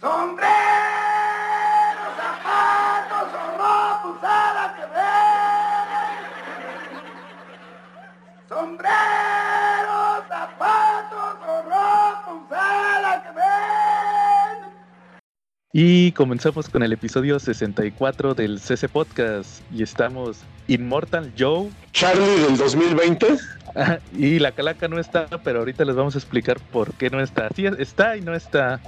Sombrero, zapatos o ropa usada que ven. Sombrero, zapatos o ropa usada que ven. Y comenzamos con el episodio 64 del CC Podcast. Y estamos Immortal Joe. Charlie del 2020. Y la calaca no está, pero ahorita les vamos a explicar por qué no está. Sí, está y no está.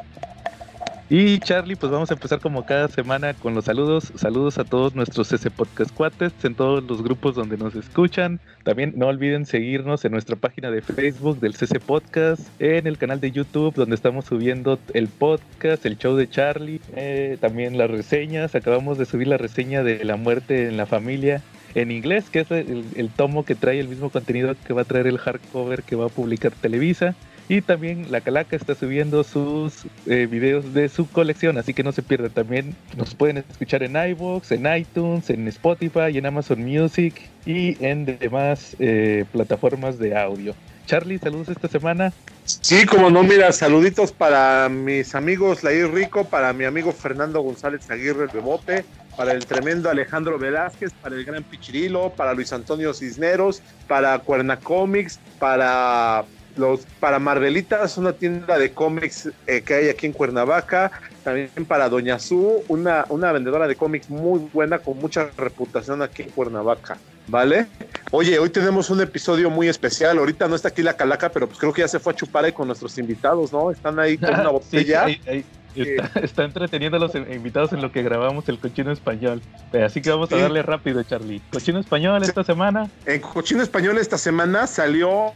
Y Charlie, pues vamos a empezar como cada semana con los saludos. Saludos a todos nuestros CC Podcast cuates en todos los grupos donde nos escuchan. También no olviden seguirnos en nuestra página de Facebook del CC Podcast, en el canal de YouTube donde estamos subiendo el podcast, el show de Charlie, eh, también las reseñas. Acabamos de subir la reseña de La muerte en la familia en inglés, que es el, el tomo que trae el mismo contenido que va a traer el hardcover que va a publicar Televisa. Y también la Calaca está subiendo sus eh, videos de su colección, así que no se pierdan. También nos pueden escuchar en iVoox, en iTunes, en Spotify, en Amazon Music y en demás eh, plataformas de audio. Charlie, saludos esta semana. Sí, como no, mira, saluditos para mis amigos Lair Rico, para mi amigo Fernando González Aguirre Bebote, para el tremendo Alejandro Velázquez, para el gran Pichirilo, para Luis Antonio Cisneros, para Cuerna Comics, para los para Marvelitas, una tienda de cómics eh, que hay aquí en Cuernavaca, también para Doña Su, una, una vendedora de cómics muy buena con mucha reputación aquí en Cuernavaca, ¿vale? Oye, hoy tenemos un episodio muy especial, ahorita no está aquí la calaca, pero pues creo que ya se fue a chupar ahí con nuestros invitados, ¿no? Están ahí con una botella. Sí, ahí, ahí. Está, está, entreteniendo a los invitados en lo que grabamos el cochino español. Así que vamos a darle rápido, Charlie. Cochino español esta semana. En cochino español esta semana salió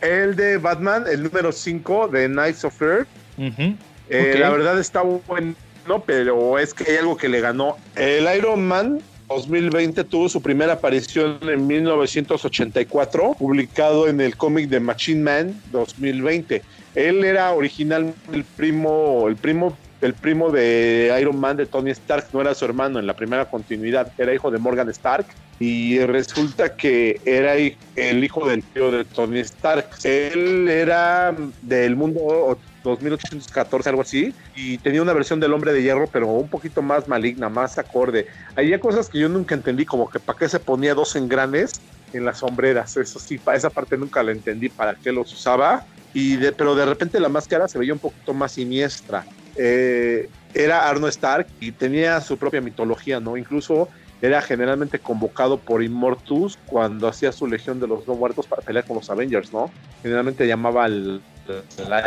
el de Batman, el número 5 de Knights of Earth. Uh -huh. eh, okay. La verdad está bueno, pero es que hay algo que le ganó. El Iron Man 2020 tuvo su primera aparición en 1984, publicado en el cómic de Machine Man 2020. Él era originalmente el primo, el primo el primo de Iron Man de Tony Stark no era su hermano en la primera continuidad, era hijo de Morgan Stark y resulta que era el hijo del tío de Tony Stark. Él era del mundo 2814, algo así, y tenía una versión del hombre de hierro, pero un poquito más maligna, más acorde. Había cosas que yo nunca entendí, como que para qué se ponía dos engranes en las sombreras, eso sí, para esa parte nunca la entendí, para qué los usaba. Y pero de repente la máscara se veía un poquito más siniestra. Eh, era Arno Stark y tenía su propia mitología, ¿no? Incluso era generalmente convocado por Immortus cuando hacía su legión de los no muertos para pelear con los Avengers, ¿no? Generalmente llamaba al,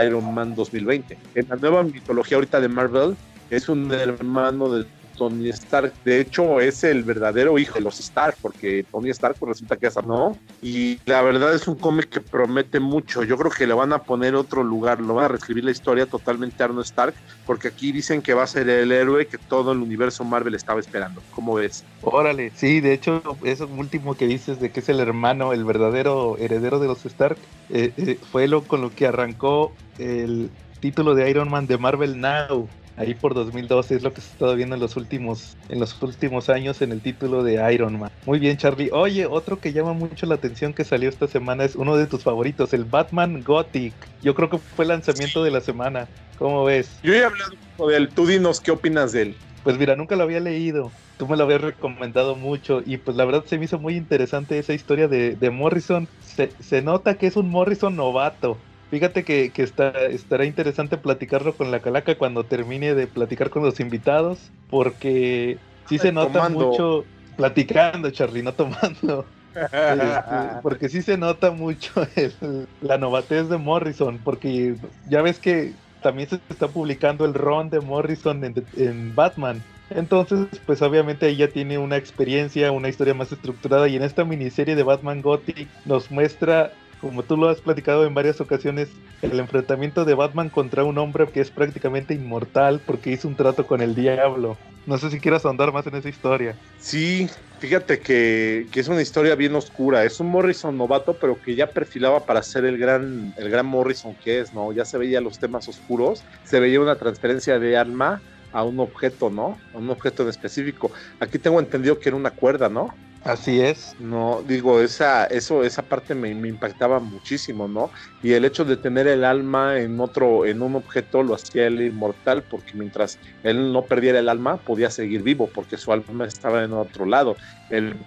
Iron Man 2020. En la nueva mitología ahorita de Marvel es un hermano de Tony Stark. De hecho, es el verdadero hijo de los Stark, porque Tony Stark pues, resulta que es no. Y la verdad es un cómic que promete mucho. Yo creo que le van a poner otro lugar, lo van a reescribir la historia totalmente a Arno Stark, porque aquí dicen que va a ser el héroe que todo el universo Marvel estaba esperando. ¿Cómo ves? Órale, sí, de hecho, eso último que dices de que es el hermano, el verdadero heredero de los Stark, eh, eh, fue lo con lo que arrancó el título de Iron Man de Marvel Now ahí por 2012 es lo que se ha estado viendo en los últimos en los últimos años en el título de Iron Man. Muy bien, Charlie. Oye, otro que llama mucho la atención que salió esta semana es uno de tus favoritos, el Batman Gothic. Yo creo que fue el lanzamiento de la semana. ¿Cómo ves? Yo he hablado de él. Tú dinos qué opinas de él. Pues mira, nunca lo había leído. Tú me lo habías recomendado mucho y pues la verdad se me hizo muy interesante esa historia de, de Morrison. Se, se nota que es un Morrison novato Fíjate que, que está, estará interesante platicarlo con la calaca cuando termine de platicar con los invitados, porque sí se nota tomando. mucho platicando, Charlie, no tomando. este, porque sí se nota mucho el, la novatez de Morrison, porque ya ves que también se está publicando el ron de Morrison en, en Batman. Entonces, pues obviamente ella tiene una experiencia, una historia más estructurada y en esta miniserie de Batman Gothic nos muestra como tú lo has platicado en varias ocasiones, el enfrentamiento de Batman contra un hombre que es prácticamente inmortal porque hizo un trato con el diablo. No sé si quieras ahondar más en esa historia. Sí, fíjate que, que, es una historia bien oscura. Es un Morrison novato, pero que ya perfilaba para ser el gran, el gran Morrison que es, ¿no? Ya se veía los temas oscuros, se veía una transferencia de alma a un objeto, ¿no? A un objeto en específico. Aquí tengo entendido que era una cuerda, ¿no? Así es. No, digo, esa, eso, esa parte me, impactaba muchísimo, ¿no? Y el hecho de tener el alma en otro, en un objeto lo hacía él inmortal, porque mientras él no perdiera el alma, podía seguir vivo, porque su alma estaba en otro lado. El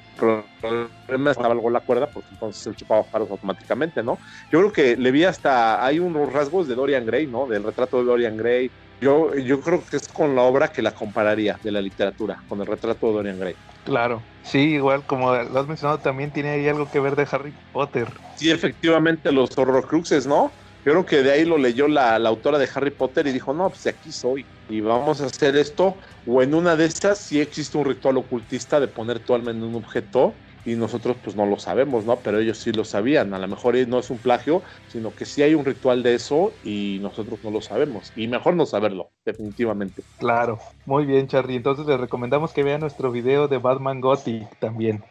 problema estaba algo la cuerda, porque entonces él chupaba paros automáticamente, ¿no? Yo creo que le vi hasta, hay unos rasgos de Dorian Gray, ¿no? Del retrato de Dorian Gray. Yo, yo creo que es con la obra que la compararía de la literatura, con el retrato de Dorian Gray. Claro, sí, igual como lo has mencionado, también tiene ahí algo que ver de Harry Potter. Sí, efectivamente, los horrocruxes, ¿no? Creo que de ahí lo leyó la, la, autora de Harry Potter y dijo, no, pues aquí soy y vamos a hacer esto. O en una de estas sí existe un ritual ocultista de poner tu alma en un objeto y nosotros pues no lo sabemos, ¿no? Pero ellos sí lo sabían. A lo mejor no es un plagio, sino que sí hay un ritual de eso y nosotros no lo sabemos. Y mejor no saberlo, definitivamente. Claro, muy bien, Charlie. Entonces les recomendamos que vean nuestro video de Batman Gotti también.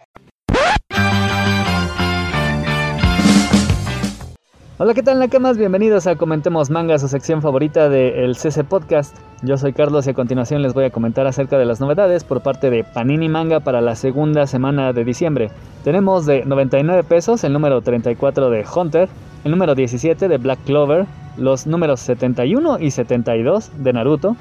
Hola, ¿qué tal, Nakamas? Bienvenidos a Comentemos Manga, su sección favorita del CC Podcast. Yo soy Carlos y a continuación les voy a comentar acerca de las novedades por parte de Panini Manga para la segunda semana de diciembre. Tenemos de 99 pesos el número 34 de Hunter, el número 17 de Black Clover, los números 71 y 72 de Naruto,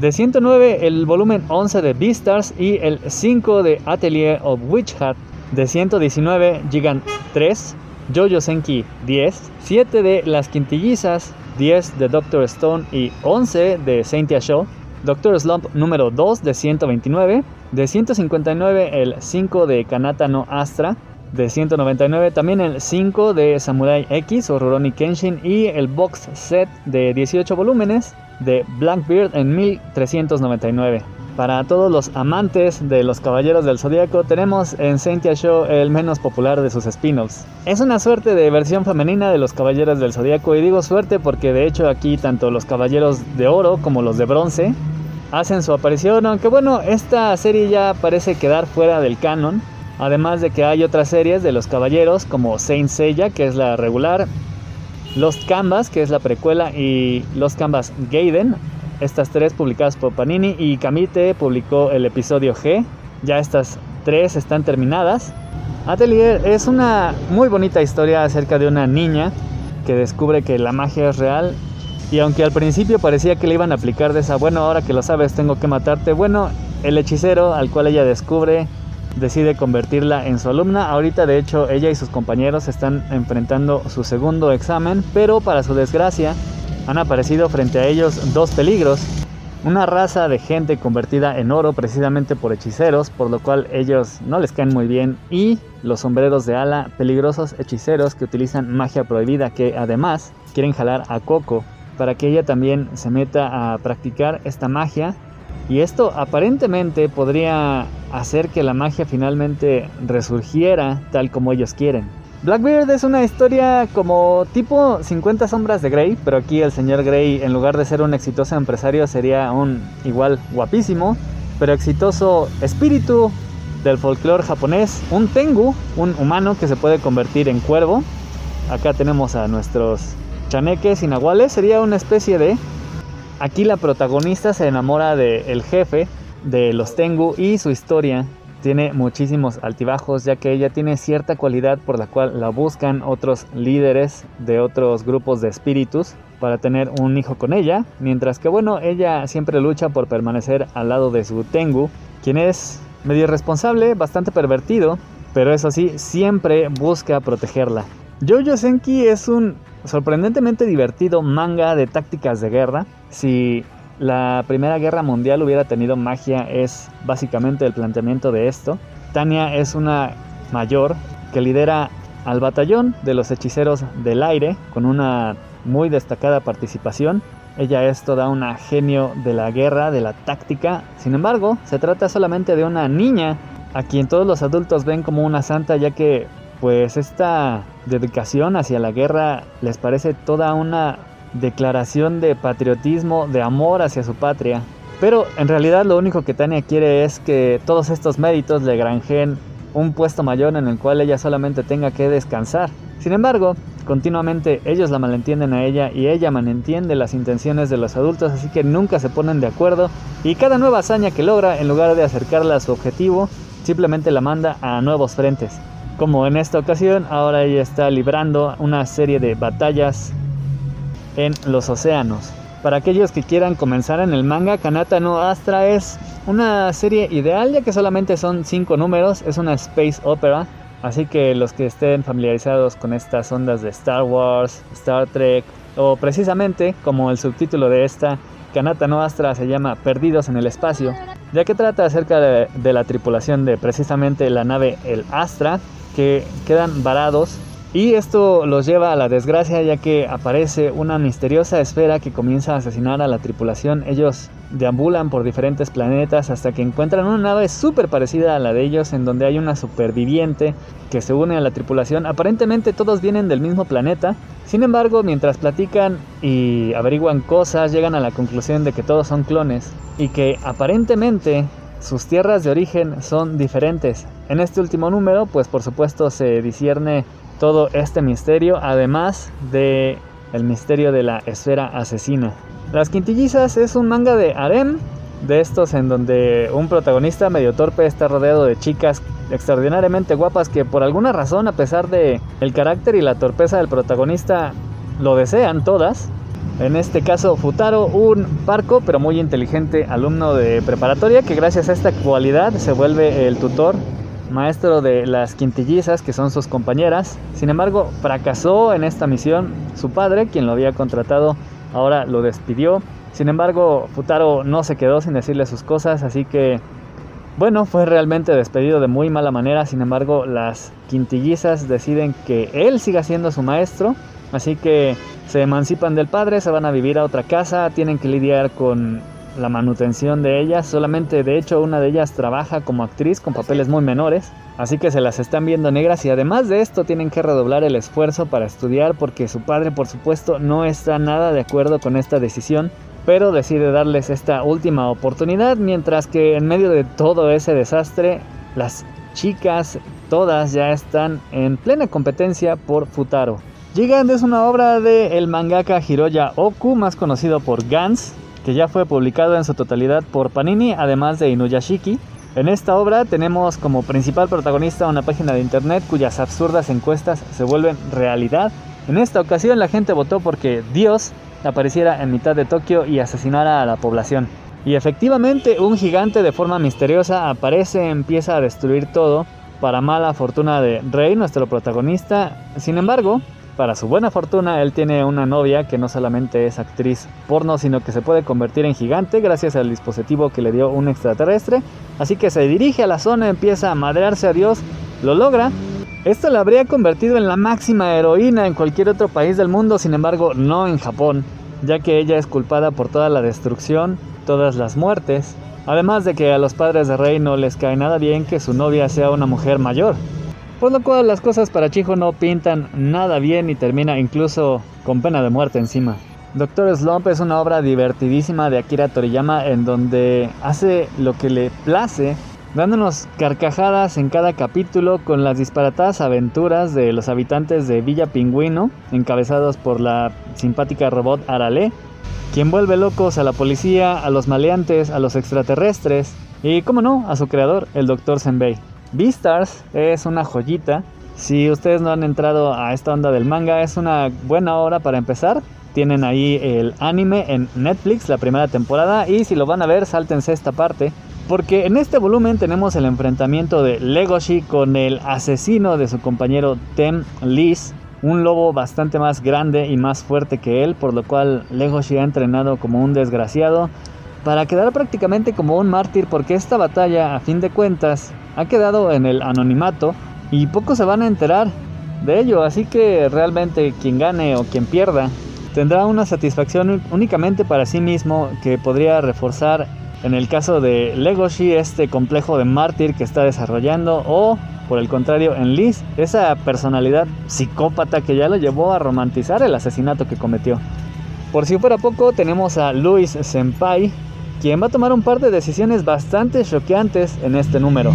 de 109 el volumen 11 de Beastars y el 5 de Atelier of Witch Hat, de 119 Gigant 3, Jojo Senki 10, 7 de Las Quintillizas, 10 de Doctor Stone y 11 de Saintia Show, Doctor Slump número 2 de 129, de 159 el 5 de Kanata no Astra, de 199 también el 5 de Samurai X o Rurouni Kenshin y el box set de 18 volúmenes de Blackbeard en 1399. Para todos los amantes de los Caballeros del Zodíaco, tenemos en Saintia Show el menos popular de sus spin-offs. Es una suerte de versión femenina de los Caballeros del Zodíaco, y digo suerte porque de hecho aquí tanto los Caballeros de Oro como los de Bronce hacen su aparición, aunque bueno, esta serie ya parece quedar fuera del canon. Además de que hay otras series de los Caballeros como Saint Seiya, que es la regular, Lost Canvas, que es la precuela, y Lost Canvas Gaiden, estas tres publicadas por Panini y Kamite publicó el episodio G. Ya estas tres están terminadas. Atelier es una muy bonita historia acerca de una niña que descubre que la magia es real y aunque al principio parecía que le iban a aplicar de esa, bueno, ahora que lo sabes tengo que matarte, bueno, el hechicero al cual ella descubre decide convertirla en su alumna. Ahorita de hecho ella y sus compañeros están enfrentando su segundo examen, pero para su desgracia han aparecido frente a ellos dos peligros. Una raza de gente convertida en oro precisamente por hechiceros, por lo cual ellos no les caen muy bien, y los sombreros de ala, peligrosos hechiceros que utilizan magia prohibida, que además quieren jalar a Coco para que ella también se meta a practicar esta magia. Y esto aparentemente podría hacer que la magia finalmente resurgiera tal como ellos quieren. Blackbeard es una historia como tipo 50 sombras de Grey, pero aquí el señor Grey en lugar de ser un exitoso empresario sería un igual guapísimo, pero exitoso espíritu del folclore japonés, un Tengu, un humano que se puede convertir en cuervo. Acá tenemos a nuestros chaneques inaguales, sería una especie de... Aquí la protagonista se enamora del jefe de los Tengu y su historia tiene muchísimos altibajos ya que ella tiene cierta cualidad por la cual la buscan otros líderes de otros grupos de espíritus para tener un hijo con ella, mientras que bueno, ella siempre lucha por permanecer al lado de su Tengu, quien es medio responsable, bastante pervertido, pero eso sí, siempre busca protegerla. Jojo Senki es un sorprendentemente divertido manga de tácticas de guerra. Si la Primera Guerra Mundial hubiera tenido magia es básicamente el planteamiento de esto. Tania es una mayor que lidera al batallón de los hechiceros del aire con una muy destacada participación. Ella es toda una genio de la guerra, de la táctica. Sin embargo, se trata solamente de una niña a quien todos los adultos ven como una santa ya que pues esta dedicación hacia la guerra les parece toda una declaración de patriotismo, de amor hacia su patria. Pero en realidad lo único que Tania quiere es que todos estos méritos le granjeen un puesto mayor en el cual ella solamente tenga que descansar. Sin embargo, continuamente ellos la malentienden a ella y ella malentiende las intenciones de los adultos, así que nunca se ponen de acuerdo y cada nueva hazaña que logra, en lugar de acercarla a su objetivo, simplemente la manda a nuevos frentes. Como en esta ocasión, ahora ella está librando una serie de batallas en los océanos. Para aquellos que quieran comenzar en el manga, Kanata no Astra es una serie ideal ya que solamente son 5 números, es una space opera, así que los que estén familiarizados con estas ondas de Star Wars, Star Trek o precisamente como el subtítulo de esta, Kanata no Astra se llama Perdidos en el Espacio, ya que trata acerca de, de la tripulación de precisamente la nave el Astra, que quedan varados y esto los lleva a la desgracia ya que aparece una misteriosa esfera que comienza a asesinar a la tripulación. Ellos deambulan por diferentes planetas hasta que encuentran una nave súper parecida a la de ellos en donde hay una superviviente que se une a la tripulación. Aparentemente todos vienen del mismo planeta. Sin embargo, mientras platican y averiguan cosas, llegan a la conclusión de que todos son clones y que aparentemente sus tierras de origen son diferentes. En este último número, pues por supuesto se discierne todo este misterio, además de el misterio de la esfera asesina. Las quintillizas es un manga de harem, de estos en donde un protagonista medio torpe está rodeado de chicas extraordinariamente guapas que por alguna razón, a pesar de el carácter y la torpeza del protagonista, lo desean todas. En este caso, Futaro, un parco pero muy inteligente alumno de preparatoria que gracias a esta cualidad se vuelve el tutor maestro de las quintillizas, que son sus compañeras. Sin embargo, fracasó en esta misión. Su padre, quien lo había contratado, ahora lo despidió. Sin embargo, Futaro no se quedó sin decirle sus cosas, así que, bueno, fue realmente despedido de muy mala manera. Sin embargo, las quintillizas deciden que él siga siendo su maestro, así que se emancipan del padre, se van a vivir a otra casa, tienen que lidiar con la manutención de ellas. Solamente, de hecho, una de ellas trabaja como actriz con papeles muy menores, así que se las están viendo negras y además de esto tienen que redoblar el esfuerzo para estudiar porque su padre, por supuesto, no está nada de acuerdo con esta decisión, pero decide darles esta última oportunidad, mientras que en medio de todo ese desastre, las chicas todas ya están en plena competencia por Futaro. Gigant es una obra de el mangaka Hiroya Oku, más conocido por Gans, que ya fue publicado en su totalidad por Panini, además de Inuyashiki. En esta obra tenemos como principal protagonista una página de internet cuyas absurdas encuestas se vuelven realidad. En esta ocasión la gente votó porque Dios apareciera en mitad de Tokio y asesinara a la población. Y efectivamente un gigante de forma misteriosa aparece, empieza a destruir todo, para mala fortuna de Rey, nuestro protagonista. Sin embargo, para su buena fortuna, él tiene una novia que no solamente es actriz porno, sino que se puede convertir en gigante gracias al dispositivo que le dio un extraterrestre. Así que se dirige a la zona, empieza a madrearse a Dios, lo logra. Esto la habría convertido en la máxima heroína en cualquier otro país del mundo, sin embargo no en Japón, ya que ella es culpada por toda la destrucción, todas las muertes, además de que a los padres de Rey no les cae nada bien que su novia sea una mujer mayor. Por lo cual las cosas para Chijo no pintan nada bien y termina incluso con pena de muerte encima. Doctor Slump es una obra divertidísima de Akira Toriyama en donde hace lo que le place, dándonos carcajadas en cada capítulo con las disparatadas aventuras de los habitantes de Villa Pingüino, encabezados por la simpática robot Arale, quien vuelve locos a la policía, a los maleantes, a los extraterrestres y, como no, a su creador, el Dr. Senbei. Beastars es una joyita. Si ustedes no han entrado a esta onda del manga, es una buena hora para empezar. Tienen ahí el anime en Netflix, la primera temporada. Y si lo van a ver, sáltense esta parte. Porque en este volumen tenemos el enfrentamiento de Legoshi con el asesino de su compañero Tem Liz. Un lobo bastante más grande y más fuerte que él, por lo cual Legoshi ha entrenado como un desgraciado para quedar prácticamente como un mártir porque esta batalla, a fin de cuentas, ha quedado en el anonimato y pocos se van a enterar de ello, así que realmente quien gane o quien pierda tendrá una satisfacción únicamente para sí mismo que podría reforzar en el caso de Legoshi este complejo de mártir que está desarrollando o por el contrario en Liz esa personalidad psicópata que ya lo llevó a romantizar el asesinato que cometió. Por si fuera poco tenemos a Luis Senpai quien va a tomar un par de decisiones bastante choqueantes en este número.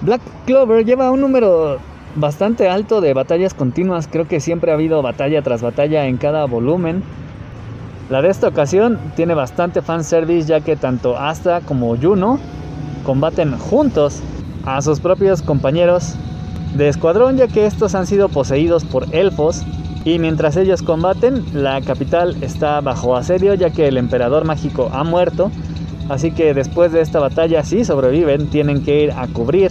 Black Clover lleva un número bastante alto de batallas continuas, creo que siempre ha habido batalla tras batalla en cada volumen. La de esta ocasión tiene bastante fanservice ya que tanto Asta como Juno combaten juntos a sus propios compañeros de escuadrón ya que estos han sido poseídos por elfos y mientras ellos combaten la capital está bajo asedio ya que el emperador mágico ha muerto así que después de esta batalla si sobreviven tienen que ir a cubrir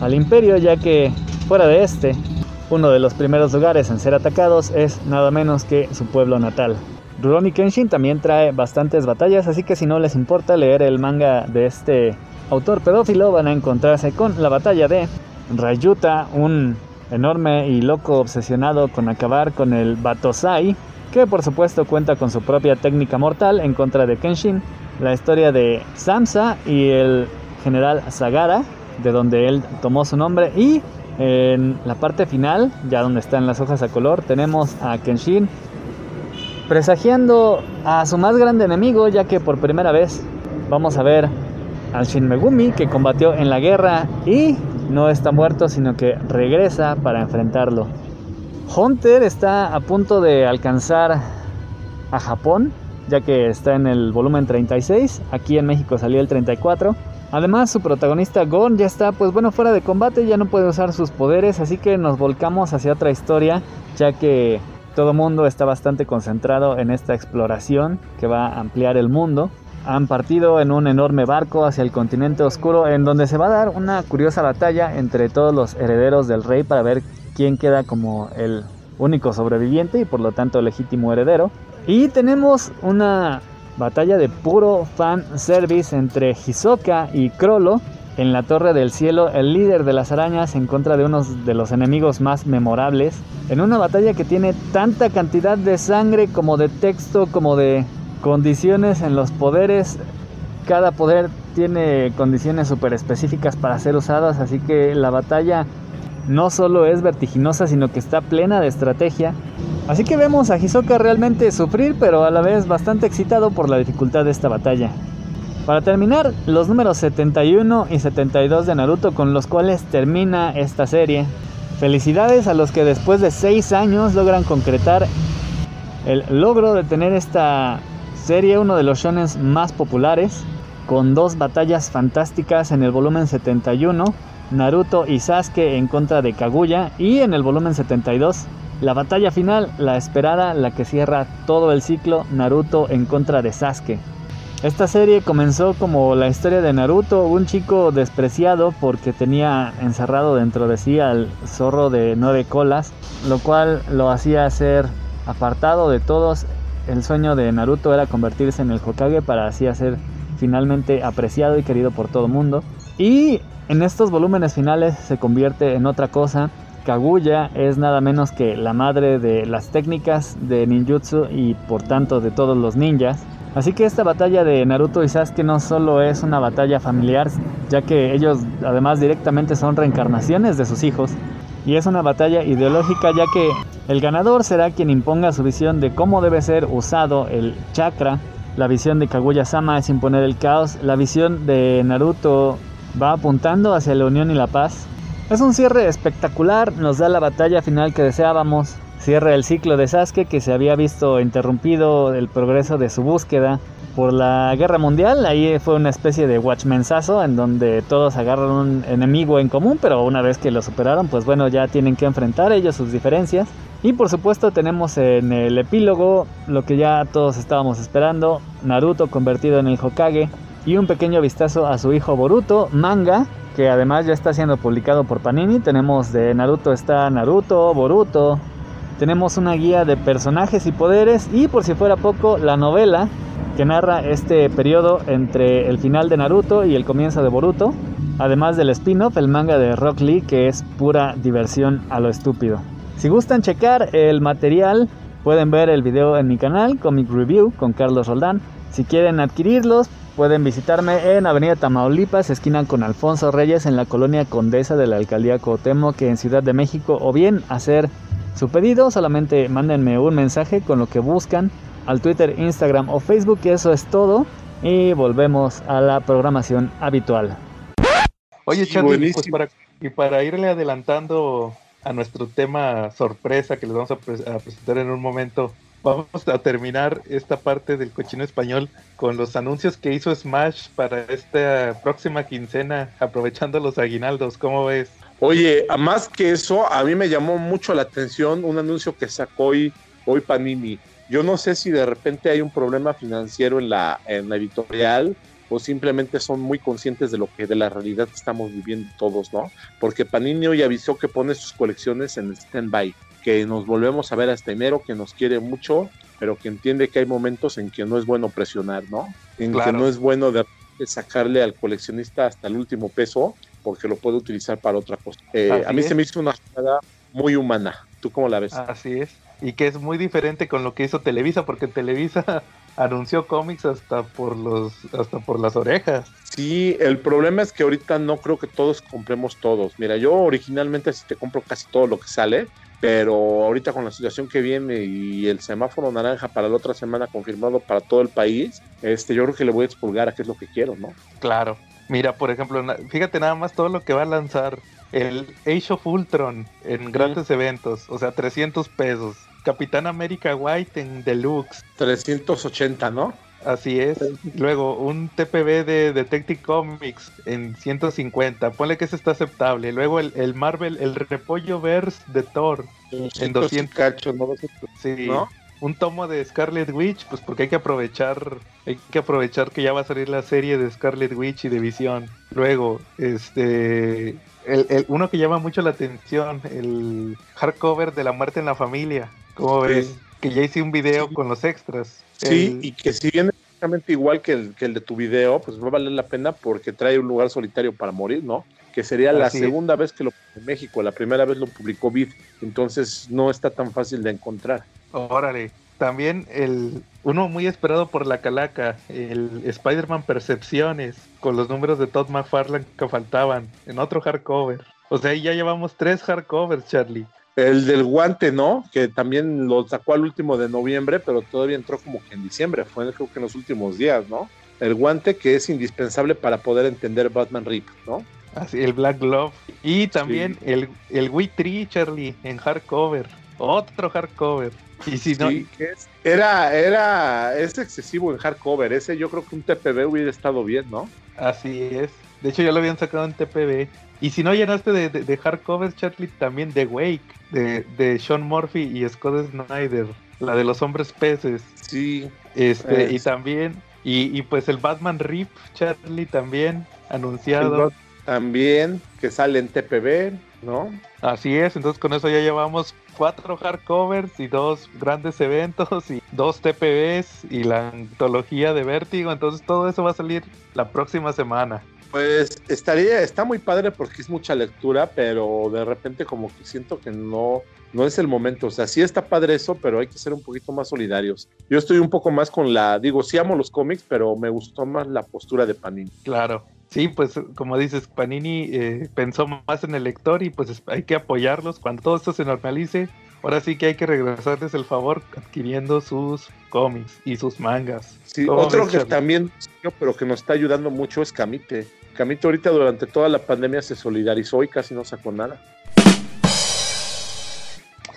al imperio ya que fuera de este uno de los primeros lugares en ser atacados es nada menos que su pueblo natal. Rurouni Kenshin también trae bastantes batallas, así que si no les importa leer el manga de este autor pedófilo, van a encontrarse con la batalla de Rayuta, un enorme y loco obsesionado con acabar con el Batosai, que por supuesto cuenta con su propia técnica mortal en contra de Kenshin, la historia de Samsa y el general Sagara, de donde él tomó su nombre, y en la parte final, ya donde están las hojas a color, tenemos a Kenshin presagiando a su más grande enemigo, ya que por primera vez vamos a ver al Shin Megumi que combatió en la guerra y no está muerto, sino que regresa para enfrentarlo. Hunter está a punto de alcanzar a Japón, ya que está en el volumen 36, aquí en México salió el 34. Además, su protagonista Gon ya está, pues bueno, fuera de combate, ya no puede usar sus poderes, así que nos volcamos hacia otra historia, ya que todo mundo está bastante concentrado en esta exploración que va a ampliar el mundo. Han partido en un enorme barco hacia el continente oscuro en donde se va a dar una curiosa batalla entre todos los herederos del rey para ver quién queda como el único sobreviviente y por lo tanto legítimo heredero. Y tenemos una batalla de puro fan service entre Hisoka y Krollo en la Torre del Cielo, el líder de las arañas en contra de uno de los enemigos más memorables, en una batalla que tiene tanta cantidad de sangre como de texto, como de condiciones en los poderes. Cada poder tiene condiciones súper específicas para ser usadas, así que la batalla no solo es vertiginosa, sino que está plena de estrategia. Así que vemos a Hisoka realmente sufrir, pero a la vez bastante excitado por la dificultad de esta batalla. Para terminar, los números 71 y 72 de Naruto con los cuales termina esta serie. Felicidades a los que después de 6 años logran concretar el logro de tener esta serie, uno de los shonen más populares, con dos batallas fantásticas en el volumen 71 Naruto y Sasuke en contra de Kaguya y en el volumen 72 la batalla final, la esperada, la que cierra todo el ciclo, Naruto en contra de Sasuke. Esta serie comenzó como la historia de Naruto, un chico despreciado porque tenía encerrado dentro de sí al zorro de nueve colas, lo cual lo hacía ser apartado de todos. El sueño de Naruto era convertirse en el Hokage para así ser finalmente apreciado y querido por todo el mundo. Y en estos volúmenes finales se convierte en otra cosa. Kaguya es nada menos que la madre de las técnicas de ninjutsu y por tanto de todos los ninjas. Así que esta batalla de Naruto y Sasuke no solo es una batalla familiar, ya que ellos además directamente son reencarnaciones de sus hijos, y es una batalla ideológica ya que el ganador será quien imponga su visión de cómo debe ser usado el chakra. La visión de Kaguya-sama es imponer el caos, la visión de Naruto va apuntando hacia la unión y la paz. Es un cierre espectacular, nos da la batalla final que deseábamos, cierra el ciclo de Sasuke que se había visto interrumpido el progreso de su búsqueda por la guerra mundial. Ahí fue una especie de watchmensazo en donde todos agarran un enemigo en común, pero una vez que lo superaron, pues bueno, ya tienen que enfrentar ellos sus diferencias. Y por supuesto tenemos en el epílogo lo que ya todos estábamos esperando, Naruto convertido en el Hokage, y un pequeño vistazo a su hijo Boruto, manga, que además ya está siendo publicado por Panini. Tenemos de Naruto está Naruto, Boruto. Tenemos una guía de personajes y poderes y por si fuera poco la novela que narra este periodo entre el final de Naruto y el comienzo de Boruto. Además del spin-off, el manga de Rock Lee que es pura diversión a lo estúpido. Si gustan checar el material, pueden ver el video en mi canal, Comic Review, con Carlos Roldán. Si quieren adquirirlos, Pueden visitarme en Avenida Tamaulipas, esquina con Alfonso Reyes, en la colonia Condesa de la Alcaldía que en Ciudad de México, o bien hacer su pedido, solamente mándenme un mensaje con lo que buscan al Twitter, Instagram o Facebook, y eso es todo. Y volvemos a la programación habitual. Oye, Charlie, pues para, y para irle adelantando a nuestro tema sorpresa que les vamos a, presentar en un momento, vamos a terminar esta parte del cochino español con los anuncios que hizo Smash para esta próxima quincena, aprovechando los aguinaldos. ¿Cómo ves? Oye, más que eso, a mí me llamó mucho la atención un anuncio que sacó hoy, hoy Panini. Yo no sé si de repente hay un problema financiero en la, en la editorial o simplemente son muy conscientes de lo que de la realidad que estamos viviendo todos, ¿no? Porque Panini hoy avisó que pone sus colecciones en stand-by, que nos volvemos a ver hasta enero, que nos quiere mucho, pero que entiende que hay momentos en que no es bueno presionar, ¿no? En que no es bueno de sacarle al coleccionista hasta el último peso porque lo puede utilizar para otra cosa. Eh, a mí se me hizo una jugada muy humana. ¿Tú cómo la ves? Así es. Y que es muy diferente con lo que hizo Televisa, porque Televisa anunció cómics hasta por los hasta por las orejas. Sí, el problema es que ahorita no creo que todos compremos todos. Mira, yo originalmente sí te compro casi todo lo que sale, pero ahorita con la situación que viene y el semáforo naranja para la otra semana confirmado para todo el país, este yo creo que le voy a expulgar a qué es lo que quiero, ¿no? Claro. Mira, por ejemplo, fíjate nada más todo lo que va a lanzar el Age of Ultron en grandes eventos, o sea, 300 pesos. Capitán América White en Deluxe. 380, ¿no? Así es. Luego, un TPB de Detective Comics en 150. Ponle que ese está aceptable. Luego, el, Marvel, el Repollo Verse de Thor en 200. Cachos, ¿no? Sí. Un tomo de Scarlet Witch, pues porque hay que aprovechar, hay que aprovechar que ya va a salir la serie de Scarlet Witch y de Visión. Luego, este, el, uno que llama mucho la atención, el hardcover de La Muerte en la Familia. ¿Cómo ves? Que ya hice un video con los extras. Sí, y que si viene exactamente igual que el, que el de tu video, pues va a valer la pena porque trae un lugar solitario para morir, ¿no? Que sería la segunda vez que lo en México, la primera vez lo publicó Vid, entonces no está tan fácil de encontrar. Órale, también el uno muy esperado por la calaca, el Spider-Man Percepciones, con los números de Todd McFarlane que faltaban, en otro hardcover. O sea, ahí ya llevamos tres hardcovers, Charlie. El del guante, ¿no? Que también lo sacó al último de noviembre, pero todavía entró como que en diciembre, fue creo que en los últimos días, ¿no? El guante que es indispensable para poder entender Batman Rip, ¿no? Así, el Black Glove. Y también el, el Wii Tree, Charlie, en hardcover. Otro hardcover. Y si no. era, era, es excesivo en hardcover. Ese yo creo que un TPB hubiera estado bien, ¿no? Así es. De hecho, ya lo habían sacado en TPB. Y si no llenaste de, de, hardcover, Charlie, también de Wake, de, de Sean Murphy y Scott Snyder, la de los hombres peces. Sí. Este, y también, y, y, pues el Batman Rip, Charlie, también anunciado. También, que sale en TPB, ¿no? Así es, entonces con eso ya llevamos cuatro hardcovers y dos grandes eventos y dos TPBs y la antología de Vértigo, entonces todo eso va a salir la próxima semana. Pues estaría, está muy padre porque es mucha lectura, pero de repente como que siento que no, no es el momento. O sea, sí está padre eso, pero hay que ser un poquito más solidarios. Yo estoy un poco más con la, digo, sí amo los cómics, pero me gustó más la postura de Panini. Claro. Sí, pues como dices, Panini eh, pensó más en el lector y pues hay que apoyarlos cuando todo esto se normalice. Ahora sí que hay que regresarles el favor adquiriendo sus cómics y sus mangas. Sí, otro que también, pero que nos está ayudando mucho es Camite. Camite ahorita durante toda la pandemia se solidarizó y casi no sacó nada.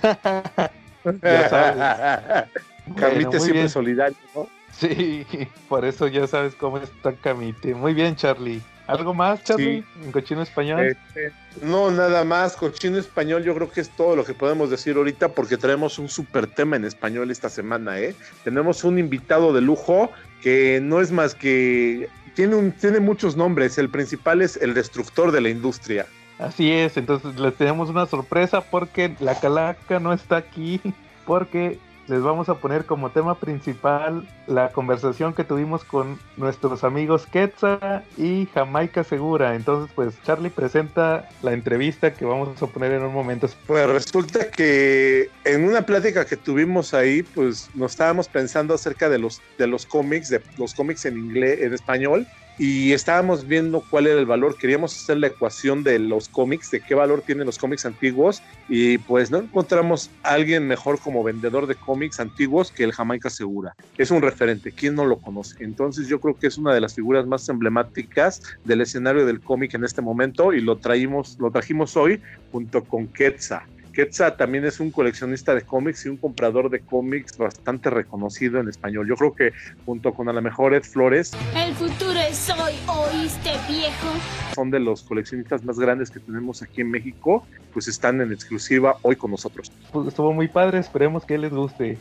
Camite siempre solidario, ¿no? Sí, por eso ya sabes cómo está Camite. Muy bien, Charlie. ¿Algo más, Charlie, en cochino español? Este, no, nada más. Cochino español, yo creo que es todo lo que podemos decir ahorita porque traemos un súper tema en español esta semana, ¿eh? Tenemos un invitado de lujo que no es más que. Tiene, un, tiene muchos nombres. El principal es el destructor de la industria. Así es, entonces les tenemos una sorpresa porque la calaca no está aquí, porque les vamos a poner como tema principal la conversación que tuvimos con nuestros amigos Quetzal y Jamaica Segura. Entonces, pues Charlie presenta la entrevista que vamos a poner en un momento. Pues resulta que en una plática que tuvimos ahí, pues nos estábamos pensando acerca de los de los cómics, de los cómics en inglés, en español, y estábamos viendo cuál era el valor. Queríamos hacer la ecuación de los cómics, de qué valor tienen los cómics antiguos, y pues no encontramos a alguien mejor como vendedor de cómics antiguos que el Jamaica Segura. Es un referente, ¿quién no lo conoce? Entonces yo creo que es una de las figuras más emblemáticas del escenario del cómic en este momento y lo traímos, lo trajimos hoy junto con Quetzal Quetzal también es un coleccionista de cómics y un comprador de cómics bastante reconocido en español. Yo creo que junto con a lo mejor Ed Flores. El futuro es hoy, ¿oíste viejo? Son de los coleccionistas más grandes que tenemos aquí en México, pues están en exclusiva hoy con nosotros. Pues estuvo muy padre, esperemos que les guste.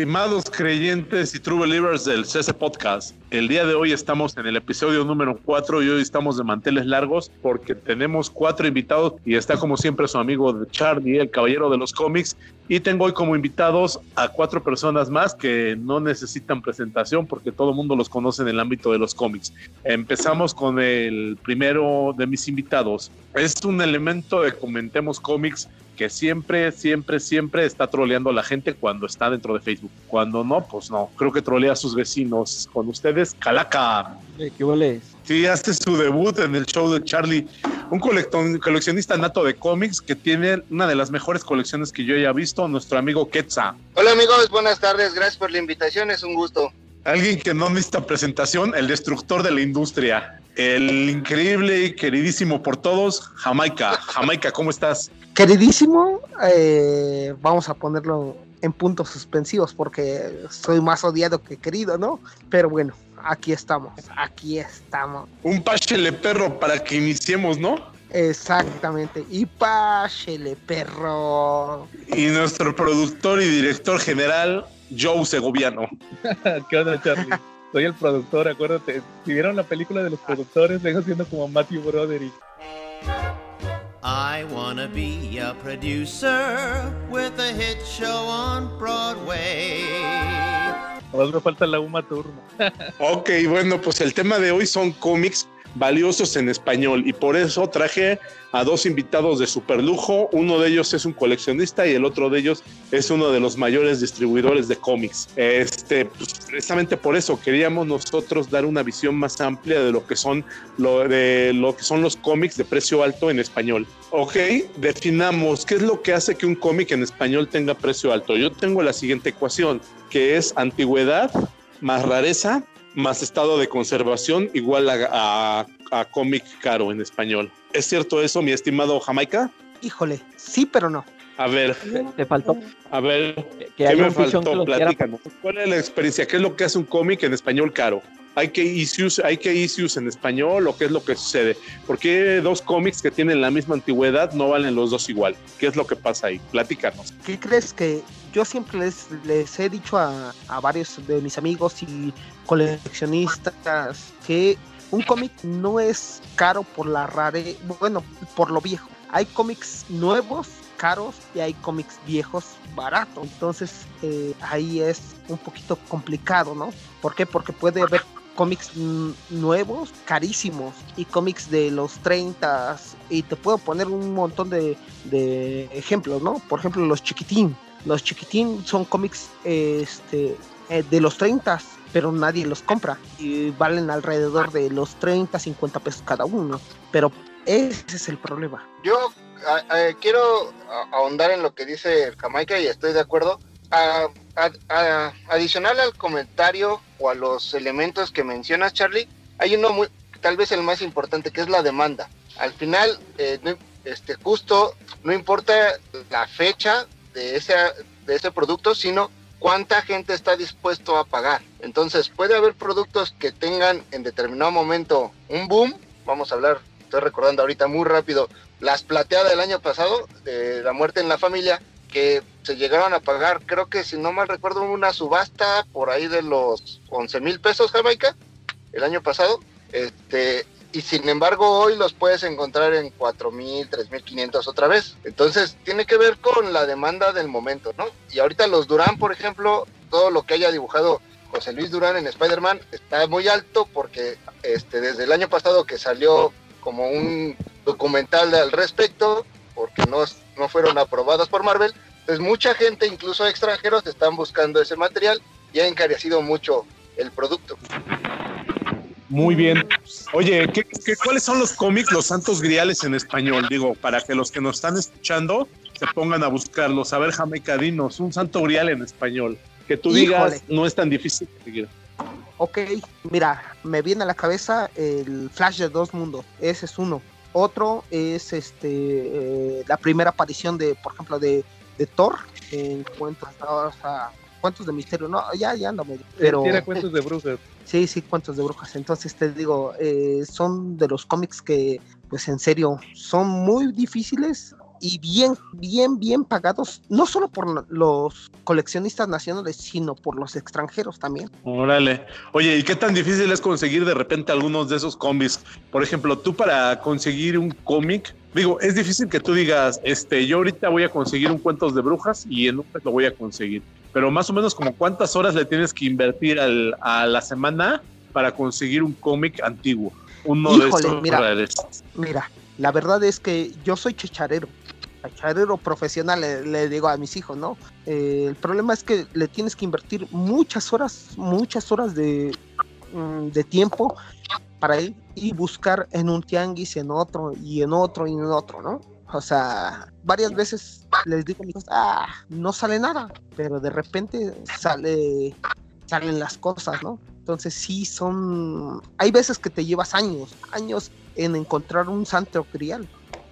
Estimados creyentes y true believers del CC Podcast, el día de hoy estamos en el episodio número 4 y hoy estamos de manteles largos porque tenemos cuatro invitados y está como siempre su amigo Charlie, el caballero de los cómics. Y tengo hoy como invitados a cuatro personas más que no necesitan presentación porque todo el mundo los conoce en el ámbito de los cómics. Empezamos con el primero de mis invitados. Es un elemento de Comentemos Cómics que siempre, siempre, siempre está troleando a la gente cuando está dentro de Facebook. Cuando no, pues no. Creo que trolea a sus vecinos. Con ustedes, Calaca. ¿Qué vale? Sí, hace su debut en el show de Charlie. Un coleccionista nato de cómics que tiene una de las mejores colecciones que yo haya visto, nuestro amigo Quetza. Hola amigos, buenas tardes. Gracias por la invitación. Es un gusto. Alguien que no necesita presentación, el destructor de la industria. El increíble y queridísimo por todos, Jamaica. Jamaica, ¿cómo estás? Queridísimo, eh, vamos a ponerlo en puntos suspensivos porque soy más odiado que querido, ¿no? Pero bueno, aquí estamos, aquí estamos. Un pachele perro para que iniciemos, ¿no? Exactamente, y pachele perro. Y nuestro productor y director general, Joe Segoviano. ¿Qué onda, Charlie? Soy el productor, acuérdate. Si vieron la película de los productores, vengo siendo como Matthew Broderick. I wanna be a producer with a hit show on Broadway. Ahora me falta la Uma Turma. ok, bueno, pues el tema de hoy son cómics valiosos en español y por eso traje a dos invitados de superlujo. Uno de ellos es un coleccionista y el otro de ellos es uno de los mayores distribuidores de cómics. Este, pues, precisamente por eso queríamos nosotros dar una visión más amplia de lo que son lo de lo que son los cómics de precio alto en español. Ok, definamos qué es lo que hace que un cómic en español tenga precio alto. Yo tengo la siguiente ecuación, que es antigüedad más rareza más estado de conservación igual a, cómic caro en español. ¿Es cierto eso, mi estimado Jamaica? Híjole, sí, pero no. A ver. Te faltó. A ver, ¿qué me faltó? Platícanos. ¿Cuál es la experiencia? ¿Qué es lo que hace un cómic en español caro? ¿Hay que issues, hay que issues en español o qué es lo que sucede? ¿Por qué dos cómics que tienen la misma antigüedad no valen los dos igual? ¿Qué es lo que pasa ahí? Platícanos. ¿Qué crees que yo siempre les, les he dicho a, a varios de mis amigos y coleccionistas que un cómic no es caro por la rare, bueno, por lo viejo. Hay cómics nuevos caros y hay cómics viejos baratos. Entonces eh, ahí es un poquito complicado, ¿no? ¿Por qué? Porque puede haber cómics nuevos, carísimos, y cómics de los 30 y te puedo poner un montón de, de ejemplos, ¿no? Por ejemplo, los chiquitín. Los chiquitín son cómics este, eh, de los 30 pero nadie los compra y valen alrededor de los 30, 50 pesos cada uno. Pero ese es el problema. Yo quiero ahondar en lo que dice Jamaica y estoy de acuerdo. adicional al comentario o a los elementos que mencionas, Charlie, hay uno muy, tal vez el más importante, que es la demanda. Al final, eh, este, justo no importa la fecha de ese, de ese producto, sino cuánta gente está dispuesto a pagar. Entonces, puede haber productos que tengan en determinado momento un boom. Vamos a hablar, estoy recordando ahorita muy rápido, las plateadas del año pasado, de la muerte en la familia, que se llegaron a pagar, creo que si no mal recuerdo, una subasta por ahí de los 11 mil pesos Jamaica el año pasado. Este, y sin embargo hoy los puedes encontrar en 4.000, 3.500 otra vez. Entonces tiene que ver con la demanda del momento, ¿no? Y ahorita los Durán, por ejemplo, todo lo que haya dibujado José Luis Durán en Spider-Man está muy alto porque este, desde el año pasado que salió como un documental al respecto, porque no, no fueron aprobados por Marvel, pues mucha gente, incluso extranjeros, están buscando ese material y ha encarecido mucho el producto. Muy bien. Oye, ¿qué, cuáles son los cómics, los santos griales en español? Digo, para que los que nos están escuchando se pongan a buscarlos. A ver, Jamaica, dinos, un santo grial en español. Que tú digas, no es tan difícil seguir. Ok, mira, me viene a la cabeza el Flash de dos mundos. Ese es uno. Otro es este eh, la primera aparición de, por ejemplo, de, de Thor en cuentos, o sea, cuentos de misterio. No, ya, ya no. Pero, Tiene cuentos de brujas. Sí, sí, cuentos de brujas. Entonces te digo, eh, son de los cómics que, pues en serio, son muy difíciles y bien, bien, bien pagados, no solo por los coleccionistas nacionales, sino por los extranjeros también. Órale. Oye, ¿y qué tan difícil es conseguir de repente algunos de esos cómics? Por ejemplo, tú para conseguir un cómic, digo, es difícil que tú digas, este, yo ahorita voy a conseguir un cuentos de brujas y en un mes lo voy a conseguir. Pero más o menos como cuántas horas le tienes que invertir al, a la semana para conseguir un cómic antiguo. Uno de estos mira, mira, la verdad es que yo soy chicharero cacharero profesional, le, digo a mis hijos, ¿no? Eh, el problema es que le tienes que invertir muchas horas, muchas horas de, mm, de tiempo para ir y buscar en un tianguis, en otro, y en otro, y en otro, ¿no? O sea, varias veces les digo a mis hijos, ah, no sale nada, pero de repente sale, salen las cosas, ¿no? Entonces sí son, hay veces que te llevas años, años en encontrar un santo crial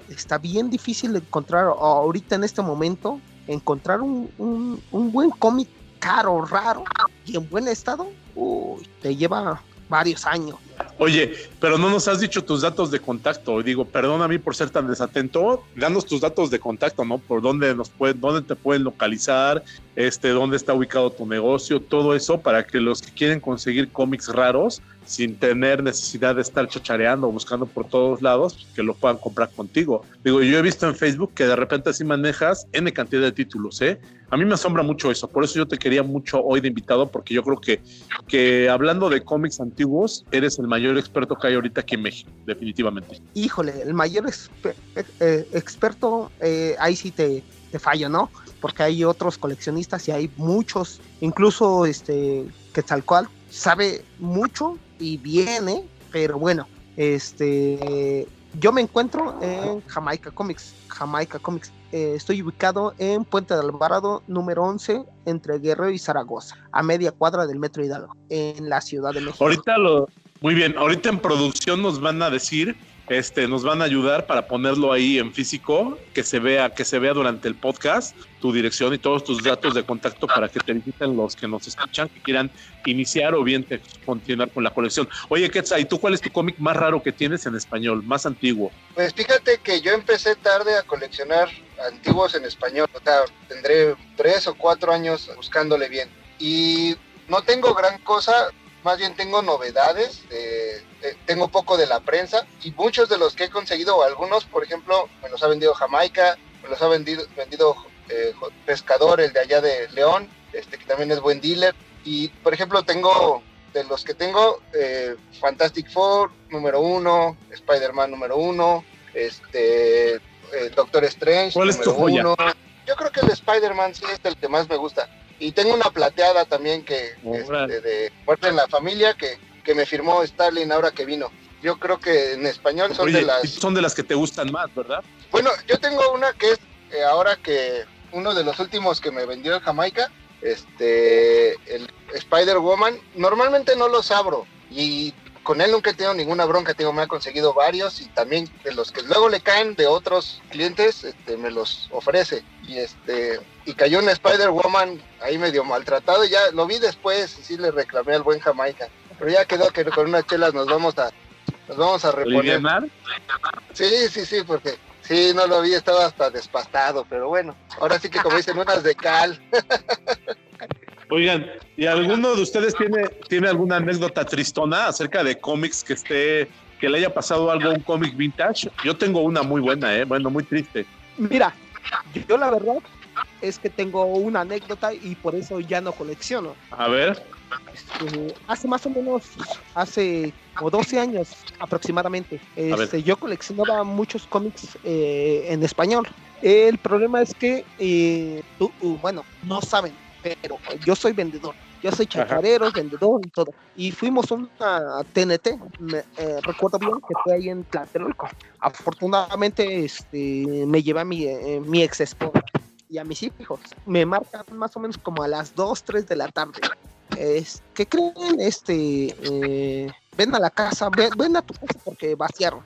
está bien difícil encontrar ahorita en este momento, encontrar un, un, buen cómic caro, raro y en buen estado, uy, te lleva varios años. Oye, pero no nos has dicho tus datos de contacto. Digo, perdona a mí por ser tan desatento. Danos tus datos de contacto, ¿no? Por dónde nos pueden, dónde te pueden localizar, este, dónde está ubicado tu negocio, todo eso para que los que quieren conseguir cómics raros sin tener necesidad de estar chachareando o buscando por todos lados, que lo puedan comprar contigo. Digo, yo he visto en Facebook que de repente así manejas N cantidad de títulos, ¿eh? A mí me asombra mucho eso, por eso yo te quería mucho hoy de invitado, porque yo creo que, que hablando de cómics antiguos, eres el mayor experto que hay ahorita aquí en México, definitivamente. Híjole, el mayor eh, experto, eh, ahí sí te, te fallo, ¿no? Porque hay otros coleccionistas y hay muchos, incluso este Quetzalcoatl sabe mucho y viene, pero bueno, este, yo me encuentro en Jamaica Comics, Jamaica Comics. Eh, estoy ubicado en Puente de Alvarado, número 11, entre Guerrero y Zaragoza, a media cuadra del Metro Hidalgo, en la Ciudad de México. Ahorita lo, muy bien, ahorita en producción nos van a decir este, nos van a ayudar para ponerlo ahí en físico, que se vea, que se vea durante el podcast, tu dirección y todos tus datos de contacto para que te visiten los que nos escuchan, que quieran iniciar o bien continuar con la colección. Oye, Quetzal, ¿y tú cuál es tu cómic más raro que tienes en español, más antiguo? Pues fíjate que yo empecé tarde a coleccionar antiguos en español, o sea, tendré tres o cuatro años buscándole bien. Y no tengo gran cosa, más bien tengo novedades, eh, tengo poco de la prensa y muchos de los que he conseguido, algunos, por ejemplo, me los ha vendido Jamaica, me los ha vendido, vendido eh, Pescador, el de allá de León, este que también es buen dealer. Y, por ejemplo, tengo, de los que tengo, eh, Fantastic Four número uno, Spider-Man número uno, este, Doctor Strange ¿Cuál número es uno. Yo creo que el Spider-Man sí es el que más me gusta. Y tengo una plateada también que este, de Muerte en la Familia que, que me firmó Starling ahora que vino. Yo creo que en español son de las... Son de las que te gustan más, ¿verdad? Bueno, yo tengo una que es eh, ahora que uno de los últimos que me vendió en Jamaica, este, el Spider-Woman, normalmente no los abro y con él nunca he tenido ninguna bronca, tengo, me ha conseguido varios y también de los que luego le caen de otros clientes, este, me los ofrece. Y este, y cayó un Spider-Woman ahí medio maltratado y ya lo vi después y sí le reclamé al buen Jamaica. Pero ya quedó que con unas chelas nos vamos a, nos vamos a reponer. Sí, sí, sí, porque sí, no lo vi, estaba hasta despastado, pero bueno, ahora sí que como dicen, unas de cal. Oigan, ¿y alguno de ustedes tiene, tiene alguna anécdota tristona acerca de cómics que esté, que le haya pasado algo a un cómic vintage? Yo tengo una muy buena, ¿eh? Bueno, muy triste. Mira, yo la verdad es que tengo una anécdota y por eso ya no colecciono. A ver. Este, hace más o menos, hace como 12 años aproximadamente, este, yo coleccionaba muchos cómics eh, en español. El problema es que, eh, bueno, no saben, yo soy vendedor. Yo soy chacarero, vendedor y todo. Y fuimos a una TNT, eh, recuerdo bien que fue ahí en Tlatelolco. Afortunadamente este, me llevé a mi, eh, mi ex esposa y a mis hijos. Me marcan más o menos como a las 2, 3 de la tarde. Es, ¿Qué creen? Este, eh, ven a la casa, ven, ven, a tu casa porque vaciaron.